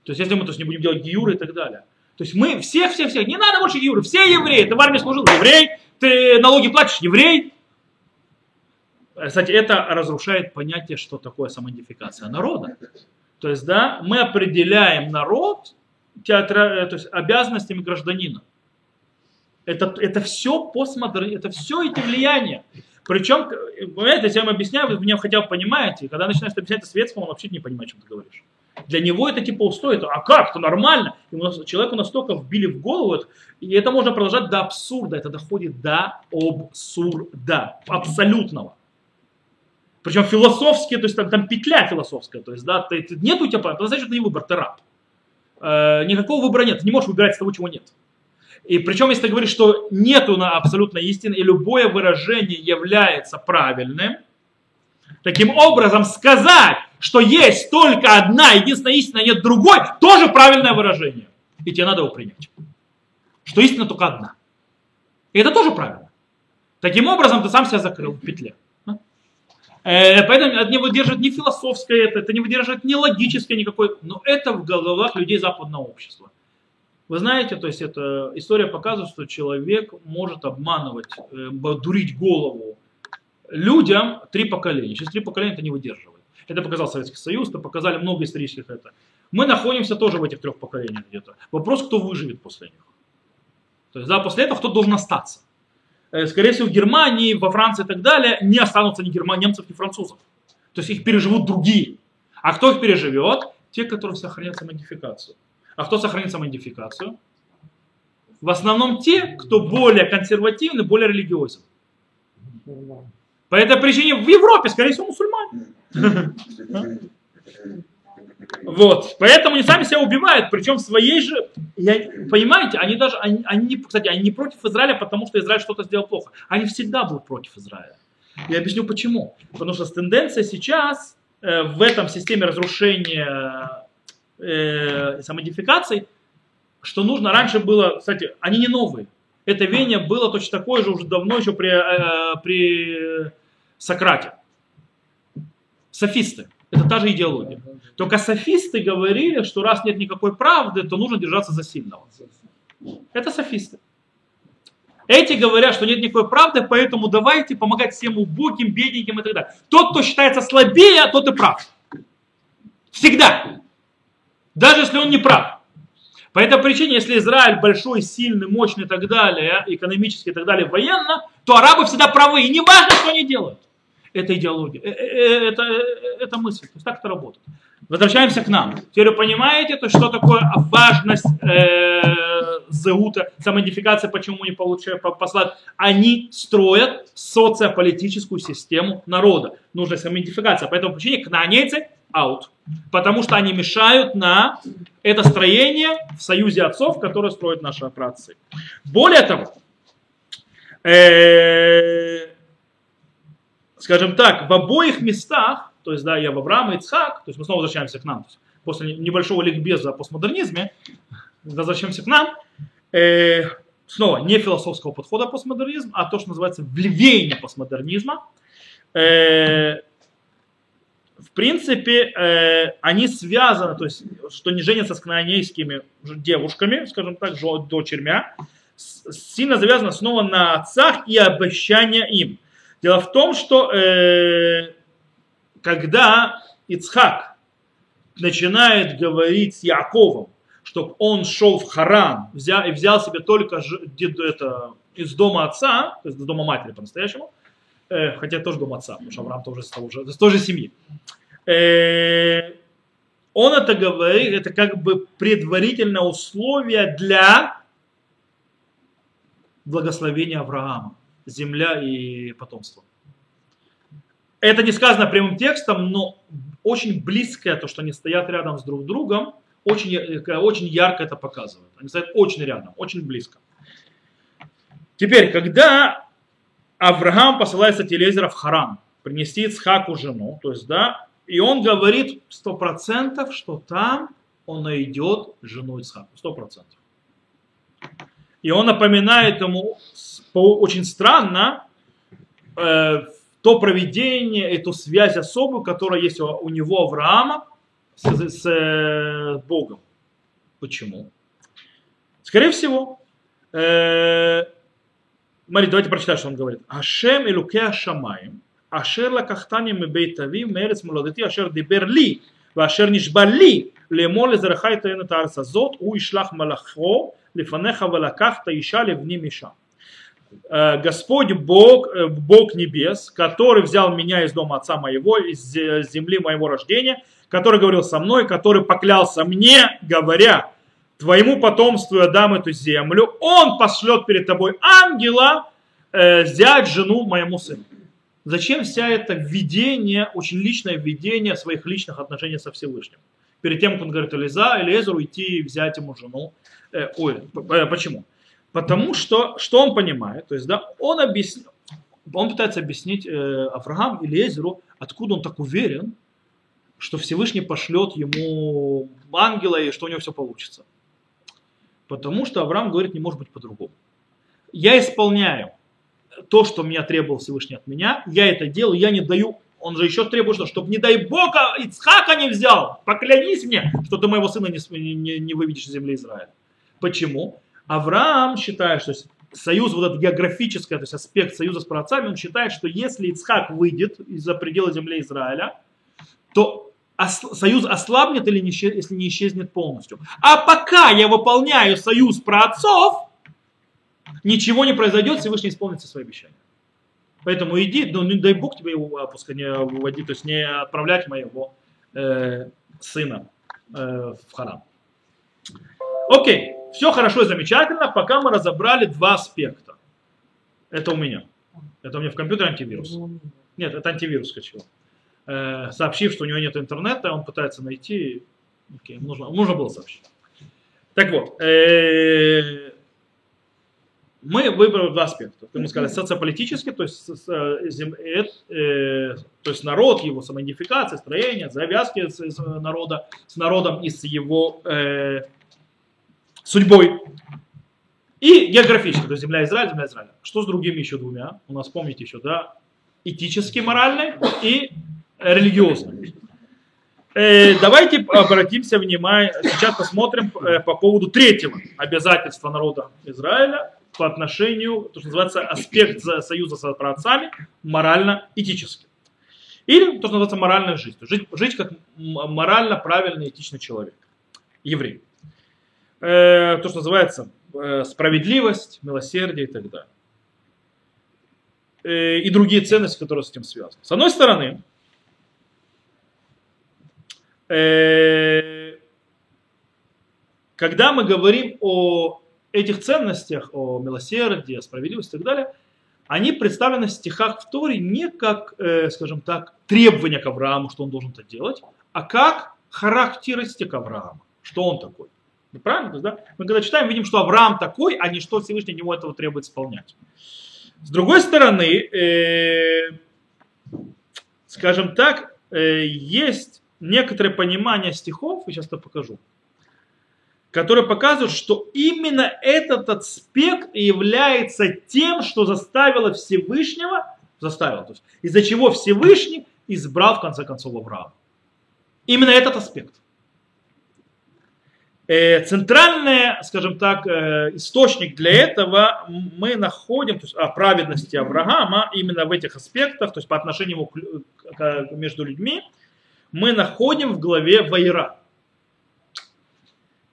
То есть если мы то есть, не будем делать гиюры и так далее. То есть мы всех-всех-всех, не надо больше гиюры, все евреи, ты в армии служил, еврей, ты налоги платишь, еврей, кстати, это разрушает понятие, что такое самоидентификация народа. То есть, да, мы определяем народ театра, то есть, обязанностями гражданина. Это, это все постмодерн, это все эти влияния. Причем, понимаете, если я вам объясняю, вы меня хотя бы понимаете, когда начинаешь объяснять светскому, он вообще не понимает, о чем ты говоришь. Для него это типа устоит. А как? Это нормально. Ему, человеку настолько вбили в голову, и это можно продолжать до абсурда. Это доходит до абсурда. Абсолютного. Причем философские, то есть там, там петля философская, то есть, да, ты, ты, нет у тебя права, это значит, это не выбор, ты раб. Э, никакого выбора нет, ты не можешь выбирать из того, чего нет. И причем, если ты говоришь, что нету на абсолютной истины, и любое выражение является правильным, таким образом сказать, что есть только одна, единственная истина, нет другой, тоже правильное выражение. И тебе надо его принять. Что истина только одна. И это тоже правильно. Таким образом, ты сам себя закрыл в петле. Э, поэтому это не выдерживает ни философское, это, это не выдерживает ни логическое никакой, но это в головах людей западного общества. Вы знаете, то есть эта история показывает, что человек может обманывать, э, дурить голову людям три поколения. Через три поколения это не выдерживает. Это показал Советский Союз, это показали много исторических это. Мы находимся тоже в этих трех поколениях где-то. Вопрос, кто выживет после них. То есть, да, после этого кто должен остаться. Э, скорее всего, в Германии, во Франции и так далее не останутся ни герман, немцев, ни французов. То есть их переживут другие. А кто их переживет? Те, которые сохранят самоидентификацию. А кто сохранит самоидентификацию? В основном те, кто более консервативный, более религиозен. По этой причине в Европе, скорее всего, мусульмане. Вот. Поэтому они сами себя убивают, причем своей же, я, понимаете, они даже, они, они, кстати, они не против Израиля, потому что Израиль что-то сделал плохо. Они всегда будут против Израиля. Я объясню почему. Потому что тенденция сейчас э, в этом системе разрушения э, самодификаций, что нужно, раньше было, кстати, они не новые. Это веяние было точно такое же уже давно, еще при, э, при Сократе. Софисты. Это та же идеология. Только софисты говорили, что раз нет никакой правды, то нужно держаться за сильного. Это софисты. Эти говорят, что нет никакой правды, поэтому давайте помогать всем убогим, бедненьким и так далее. Тот, кто считается слабее, тот и прав. Всегда. Даже если он не прав. По этой причине, если Израиль большой, сильный, мощный и так далее, экономически и так далее, военно, то арабы всегда правы. И не важно, что они делают это идеология, э, э, это, э, это мысль. То есть так это работает. Возвращаемся к нам. Теперь вы понимаете, то, что такое важность э, заута, самоидентификация, почему не получают послать. Они строят социополитическую систему народа. Нужна самоидентификация. По этому причине кнанейцы out. Потому что они мешают на это строение в союзе отцов, которое строят наши праотцы. Более того, э, скажем так, в обоих местах, то есть, да, я в Авраам и Ицхак, то есть мы снова возвращаемся к нам, после небольшого ликбеза о постмодернизме, возвращаемся к нам, э, снова не философского подхода постмодернизм, а то, что называется вливение постмодернизма. Э, в принципе, э, они связаны, то есть, что не женятся с кнаанейскими девушками, скажем так, дочерьмя, сильно завязано снова на отцах и обещания им. Дело в том, что э, когда Ицхак начинает говорить с Яковом, чтобы он шел в Харан взял, и взял себе только ж, это, из дома отца, то есть из дома матери по-настоящему, э, хотя тоже дом отца, потому что Авраам тоже из, того же, из той же семьи. Э, он это говорит, это как бы предварительное условие для благословения Авраама, земля и потомство. Это не сказано прямым текстом, но очень близкое то, что они стоят рядом с друг другом, очень, э, очень ярко это показывает. Они стоят очень рядом, очень близко. Теперь, когда Авраам посылается Телезера в Харам, принести Ицхаку жену, то есть, да, и он говорит сто процентов, что там он найдет жену Ицхаку, сто процентов. И он напоминает ему очень странно э, то проведение, эту связь особую, которая есть у, него, Авраама, с, с, э, Богом. Почему? Скорее всего, э, смотри, давайте прочитаем, что он говорит. Ашем и Лукеа Шамаем, Ашер лакахтани мебейтави, мерец молодыти, Ашер Диберли, Ашер нишбали". לאמור לזרעך יתן את הארץ הזאת, הוא ישלח מלאכו לפניך ולקחת אישה לבני משם. Э, Господь Бог, э, Бог небес, который взял меня из дома отца моего, из земли моего рождения, который говорил со мной, который поклялся мне, говоря, твоему потомству я дам эту землю, он пошлет перед тобой ангела э, взять жену моему сыну. Зачем вся это введение, очень личное введение своих личных отношений со Всевышним? Перед тем, как он говорит Элиза, Элизеру идти и взять ему жену. Э, ой, почему? Потому что, что он понимает, то есть, да, он, объясни, он пытается объяснить э, Авраам или Езеру, откуда он так уверен, что Всевышний пошлет ему ангела и что у него все получится. Потому что Авраам говорит, не может быть по-другому. Я исполняю то, что меня требовал Всевышний от меня, я это делаю, я не даю, он же еще требует, что, чтобы не дай Бог а Ицхака не взял, поклянись мне, что ты моего сына не, не, не выведешь из земли Израиля. Почему? Авраам считает, что союз, вот этот географический то есть аспект союза с праотцами, он считает, что если Ицхак выйдет из-за предела земли Израиля, то союз ослабнет или не, если не исчезнет полностью. А пока я выполняю союз праотцов, ничего не произойдет, Всевышний исполнит свои обещания. Поэтому иди, но не дай Бог тебе его опуска не выводить, то есть не отправлять моего э, сына э, в Харам. Окей. Все хорошо и замечательно, пока мы разобрали два аспекта. Это у меня. Это у меня в компьютере антивирус. Нет, это антивирус скачал. Э, сообщив, что у него нет интернета, он пытается найти. Окей, нужно, нужно было сообщить. Так вот, э, мы выбрали два аспекта. Мы сказали социополитический, то есть, э, э, то есть народ, его самоидентификация, строение, завязки с, с народа, с народом и с его э, судьбой. И географически, то есть земля Израиль, земля Израиля. Что с другими еще двумя? У нас, помните еще, да, этически моральный и религиозный. Э, давайте обратимся внимание, сейчас посмотрим э, по поводу третьего обязательства народа Израиля по отношению, то, что называется аспект союза с праотцами, морально-этический. Или то, что называется моральная жизнь. Жить, жить как морально правильный этичный человек, еврей. Э, то, что называется э, справедливость, милосердие и так далее. Э, и другие ценности, которые с этим связаны. С одной стороны, когда мы говорим о этих ценностах, о милосердии, о справедливости и так далее, они представлены в стихах в Торе не как, скажем так, требования к Аврааму, что он должен это делать, а как характеристика Авраама, что он такой. Ну, правильно? да? Мы когда читаем, видим, что Авраам такой, а не что Всевышний него этого требует исполнять. С другой стороны, э, скажем так, э, есть некоторое понимание стихов, я сейчас это покажу, которые показывают, что именно этот аспект является тем, что заставило Всевышнего, заставило, то есть из-за чего Всевышний избрал в конце концов Авраама. Именно этот аспект. Э, центральный, скажем так, э, источник для этого мы находим то есть, о праведности Авраама именно в этих аспектах, то есть по отношению между людьми, мы находим в главе Вайра.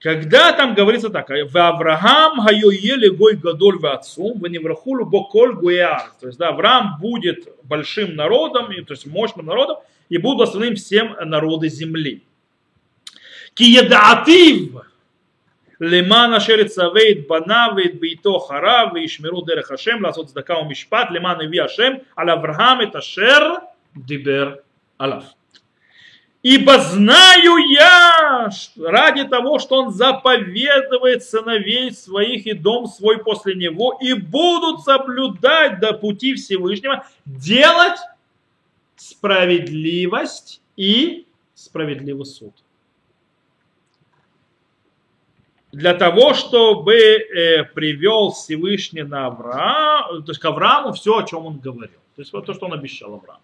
Когда там говорится так, в Авраам гайоеле гой гадоль в отцу, в неврахулю боколь гуяр. То есть, да, Авраам будет большим народом, то есть мощным народом, и будут благословены всем народы земли. Киедаатив лемана шерица вейт банавейт бейто харав и шмиру дерех Ашем ласот здака умишпат леман иви Ашем ал Авраам это шер дибер алав. Ибо знаю я ради того, что он заповедует сыновей своих и дом свой после него, и будут соблюдать до пути Всевышнего, делать справедливость и справедливый суд. Для того, чтобы э, привел Всевышний на Авраам, то есть к Аврааму все, о чем он говорил. То есть вот то, что он обещал Аврааму.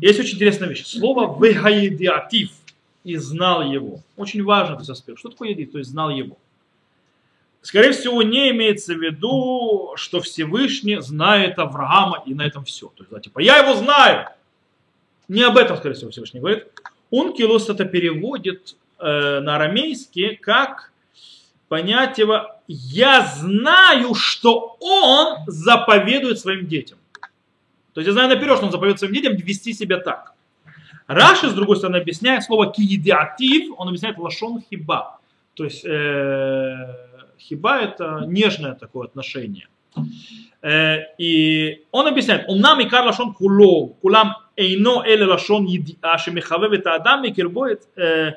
Есть очень интересная вещь. Слово «вегаедиатив» и знал его. Очень важный этот аспект. Что такое едит? То есть знал его. Скорее всего, не имеется в виду, что Всевышний знает Авраама и на этом все. То есть, да, типа, я его знаю. Не об этом, скорее всего, Всевышний говорит. Ункилус это переводит э, на арамейский как понятие «я знаю, что он заповедует своим детям». То есть я знаю наперед, что он заповедует своим детям вести себя так. Раши, с другой стороны, объясняет слово киедиатив, он объясняет лашон хиба. То есть э, хиба это нежное такое отношение. Э, и он объясняет, умнам и кар лашон куло, кулам эйно эле лашон едиа, шемихавев это адам и кирбоет э,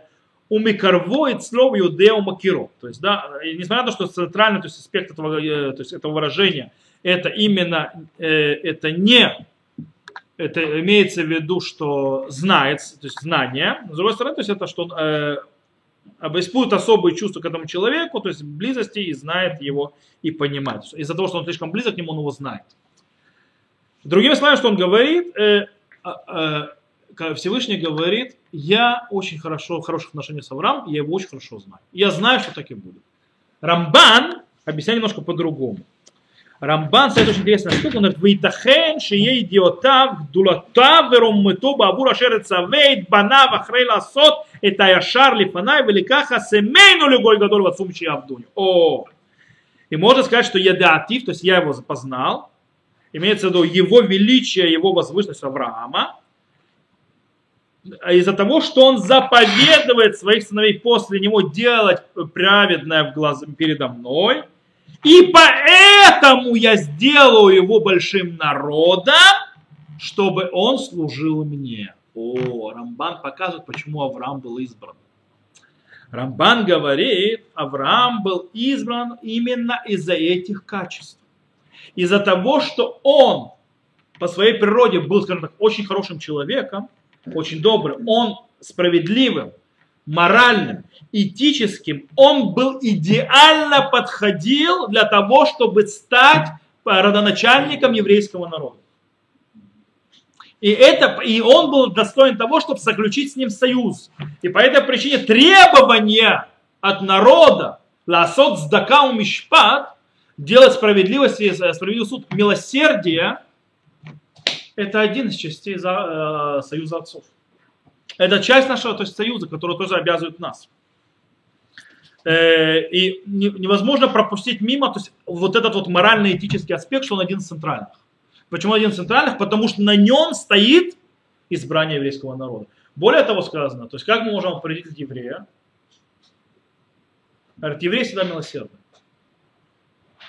умикарвоет слово юдео макиро. То есть, да, несмотря на то, что центральный то есть, аспект этого, э, то есть, этого выражения – это именно, э, это не, это имеется в виду, что знает, то есть знание, с другой стороны, то есть это что э, испытывает особые чувства к этому человеку, то есть близости и знает его и понимает. Из-за того, что он слишком близок к нему, он его знает. Другими словами, что он говорит, э, э, Всевышний говорит, я очень хорошо, в хороших отношениях с Авраамом, я его очень хорошо знаю. Я знаю, что так и будет. Рамбан объясняет немножко по-другому. Рамбан ставит очень интересный аспект, он говорит, «Вейтахен шие идиотав гдулатав вероммыту бабур ашер цавейт банав ахрей ласот это яшар лифанай великаха семейну лигой гадоль ватсум авдуню». О! И можно сказать, что я то есть я его познал, имеется в виду его величие, его возвышенность Авраама, из-за того, что он заповедует своих сыновей после него делать праведное в глаз, передо мной – и поэтому я сделаю его большим народом, чтобы он служил мне. О, Рамбан показывает, почему Авраам был избран. Рамбан говорит, Авраам был избран именно из-за этих качеств. Из-за того, что он по своей природе был, скажем так, очень хорошим человеком, очень добрым, он справедливым, моральным, этическим, он был идеально подходил для того, чтобы стать родоначальником еврейского народа. И, это, и он был достоин того, чтобы заключить с ним союз. И по этой причине требования от народа ласот сдака мишпат делать справедливость и справедливый суд, милосердие, это один из частей за, э, союза отцов. Это часть нашего то есть, союза, который тоже обязывает нас. Э, и невозможно пропустить мимо то есть, вот этот вот морально-этический аспект, что он один из центральных. Почему один из центральных? Потому что на нем стоит избрание еврейского народа. Более того сказано, то есть как мы можем определить еврея? Говорит, еврей всегда милосердный.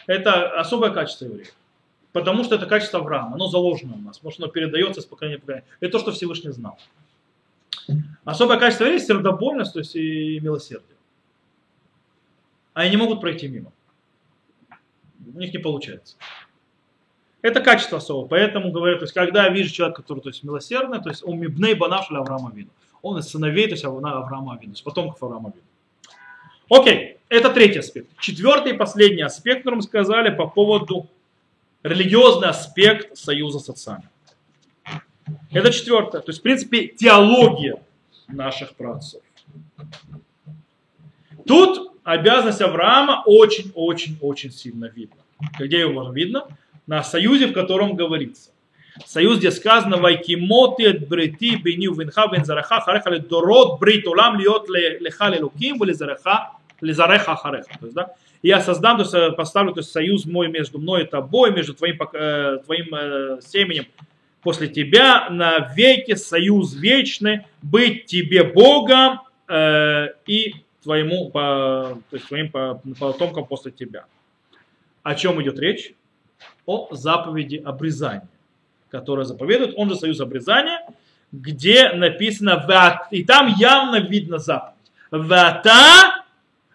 Это особое качество еврея. Потому что это качество Авраама, оно заложено у нас, потому что оно передается с поколения в поколение. Это то, что Всевышний знал. Особое качество есть сердобольность, то есть и милосердие. Они не могут пройти мимо. У них не получается. Это качество особое. Поэтому говорят, то есть, когда я вижу человека, который то есть, милосердный, то есть он мибней банаш Авраама Вину. Он из сыновей, то есть Авраама Вину, из потомков Авраама Вину. Окей, это третий аспект. Четвертый и последний аспект, который мы сказали по поводу религиозный аспект союза с отцами. Это четвертое. То есть, в принципе, теология наших працев. Тут обязанность Авраама очень-очень-очень сильно видна. Где можно видно? На союзе, в котором говорится. Союз, где сказано «Вайкимоти от брити бени винха вен зараха хареха ле дорот брит улам льет леха лелуким вали зараха лизареха хареха». То есть, да, я создам, то есть поставлю то есть, союз мой между мной и тобой, между твоим, э, твоим э, семенем после тебя на веки союз вечный, быть тебе Богом э, и твоему, по, то есть твоим потомкам после тебя. О чем идет речь? О заповеди обрезания, которая заповедует, он же союз обрезания, где написано и там явно видно заповедь. Вата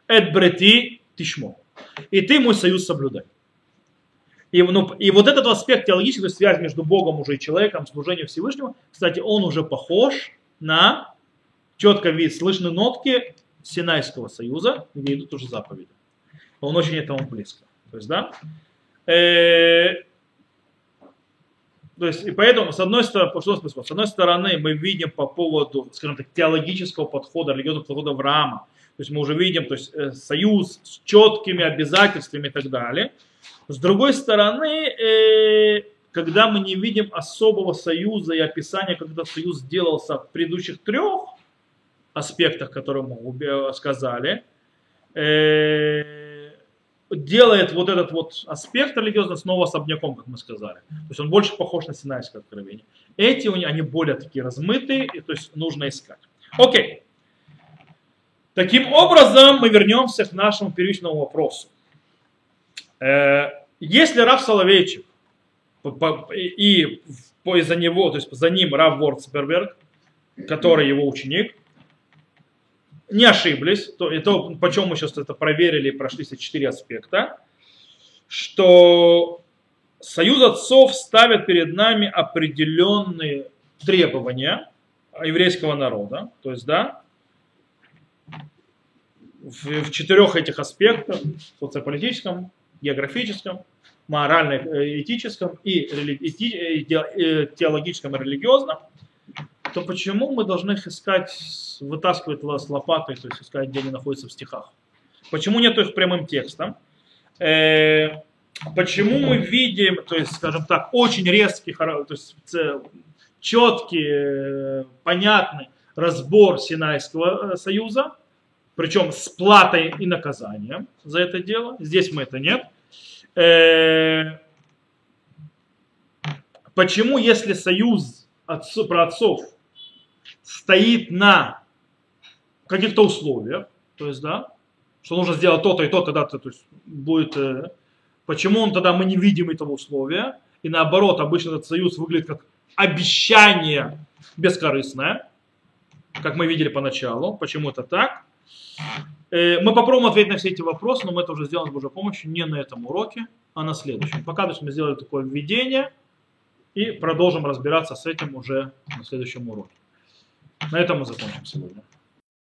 эт брети тишмо. И ты мой союз соблюдай. И, ну, и вот этот аспект теологической связи между Богом уже и человеком, служением Всевышнего, кстати, он уже похож на четко вид слышны нотки Синайского союза, где идут уже заповеди. Он очень этому близко. То есть, да, э, то есть, и поэтому, с одной стороны? С одной стороны, мы видим по поводу, скажем так, теологического подхода, религиозного подхода Авраама, то есть мы уже видим то есть, э, союз с четкими обязательствами и так далее. С другой стороны, э, когда мы не видим особого союза и описания, этот союз сделался в предыдущих трех аспектах, которые мы сказали, э, делает вот этот вот аспект религиозный снова особняком, как мы сказали. То есть он больше похож на Синайское откровение. Эти, они более такие размытые, и, то есть нужно искать. Окей. Таким образом, мы вернемся к нашему первичному вопросу. Э, если Рав Соловейчик и за него, то есть за ним Рав Ворцберберг, который его ученик, не ошиблись, то, и то, почему мы сейчас это проверили и прошли все четыре аспекта, что союз отцов ставит перед нами определенные требования еврейского народа, то есть, да, в, в четырех этих аспектах, социополитическом, географическом, морально-этическом и теологическом и религиозном, то почему мы должны их искать, вытаскивать с лопатой, то есть искать, где они находятся в стихах? Почему нет их прямым текстом? Э, почему мы видим, то есть, скажем так, очень резкий, то есть четкий, э, понятный разбор Синайского э, союза, причем с платой и наказанием за это дело. Здесь мы это нет. Почему, если союз отцов, про отцов стоит на каких-то условиях, то есть, да, что нужно сделать то-то и то, тогда то, то есть, будет, э, почему он тогда мы не видим этого условия, и наоборот, обычно этот союз выглядит как обещание бескорыстное, как мы видели поначалу, почему это так. Э, мы попробуем ответить на все эти вопросы, но мы это уже сделаем с Божьей помощью не на этом уроке, а на следующем. Пока мы сделали такое введение и продолжим разбираться с этим уже на следующем уроке. На этом мы закончим сегодня.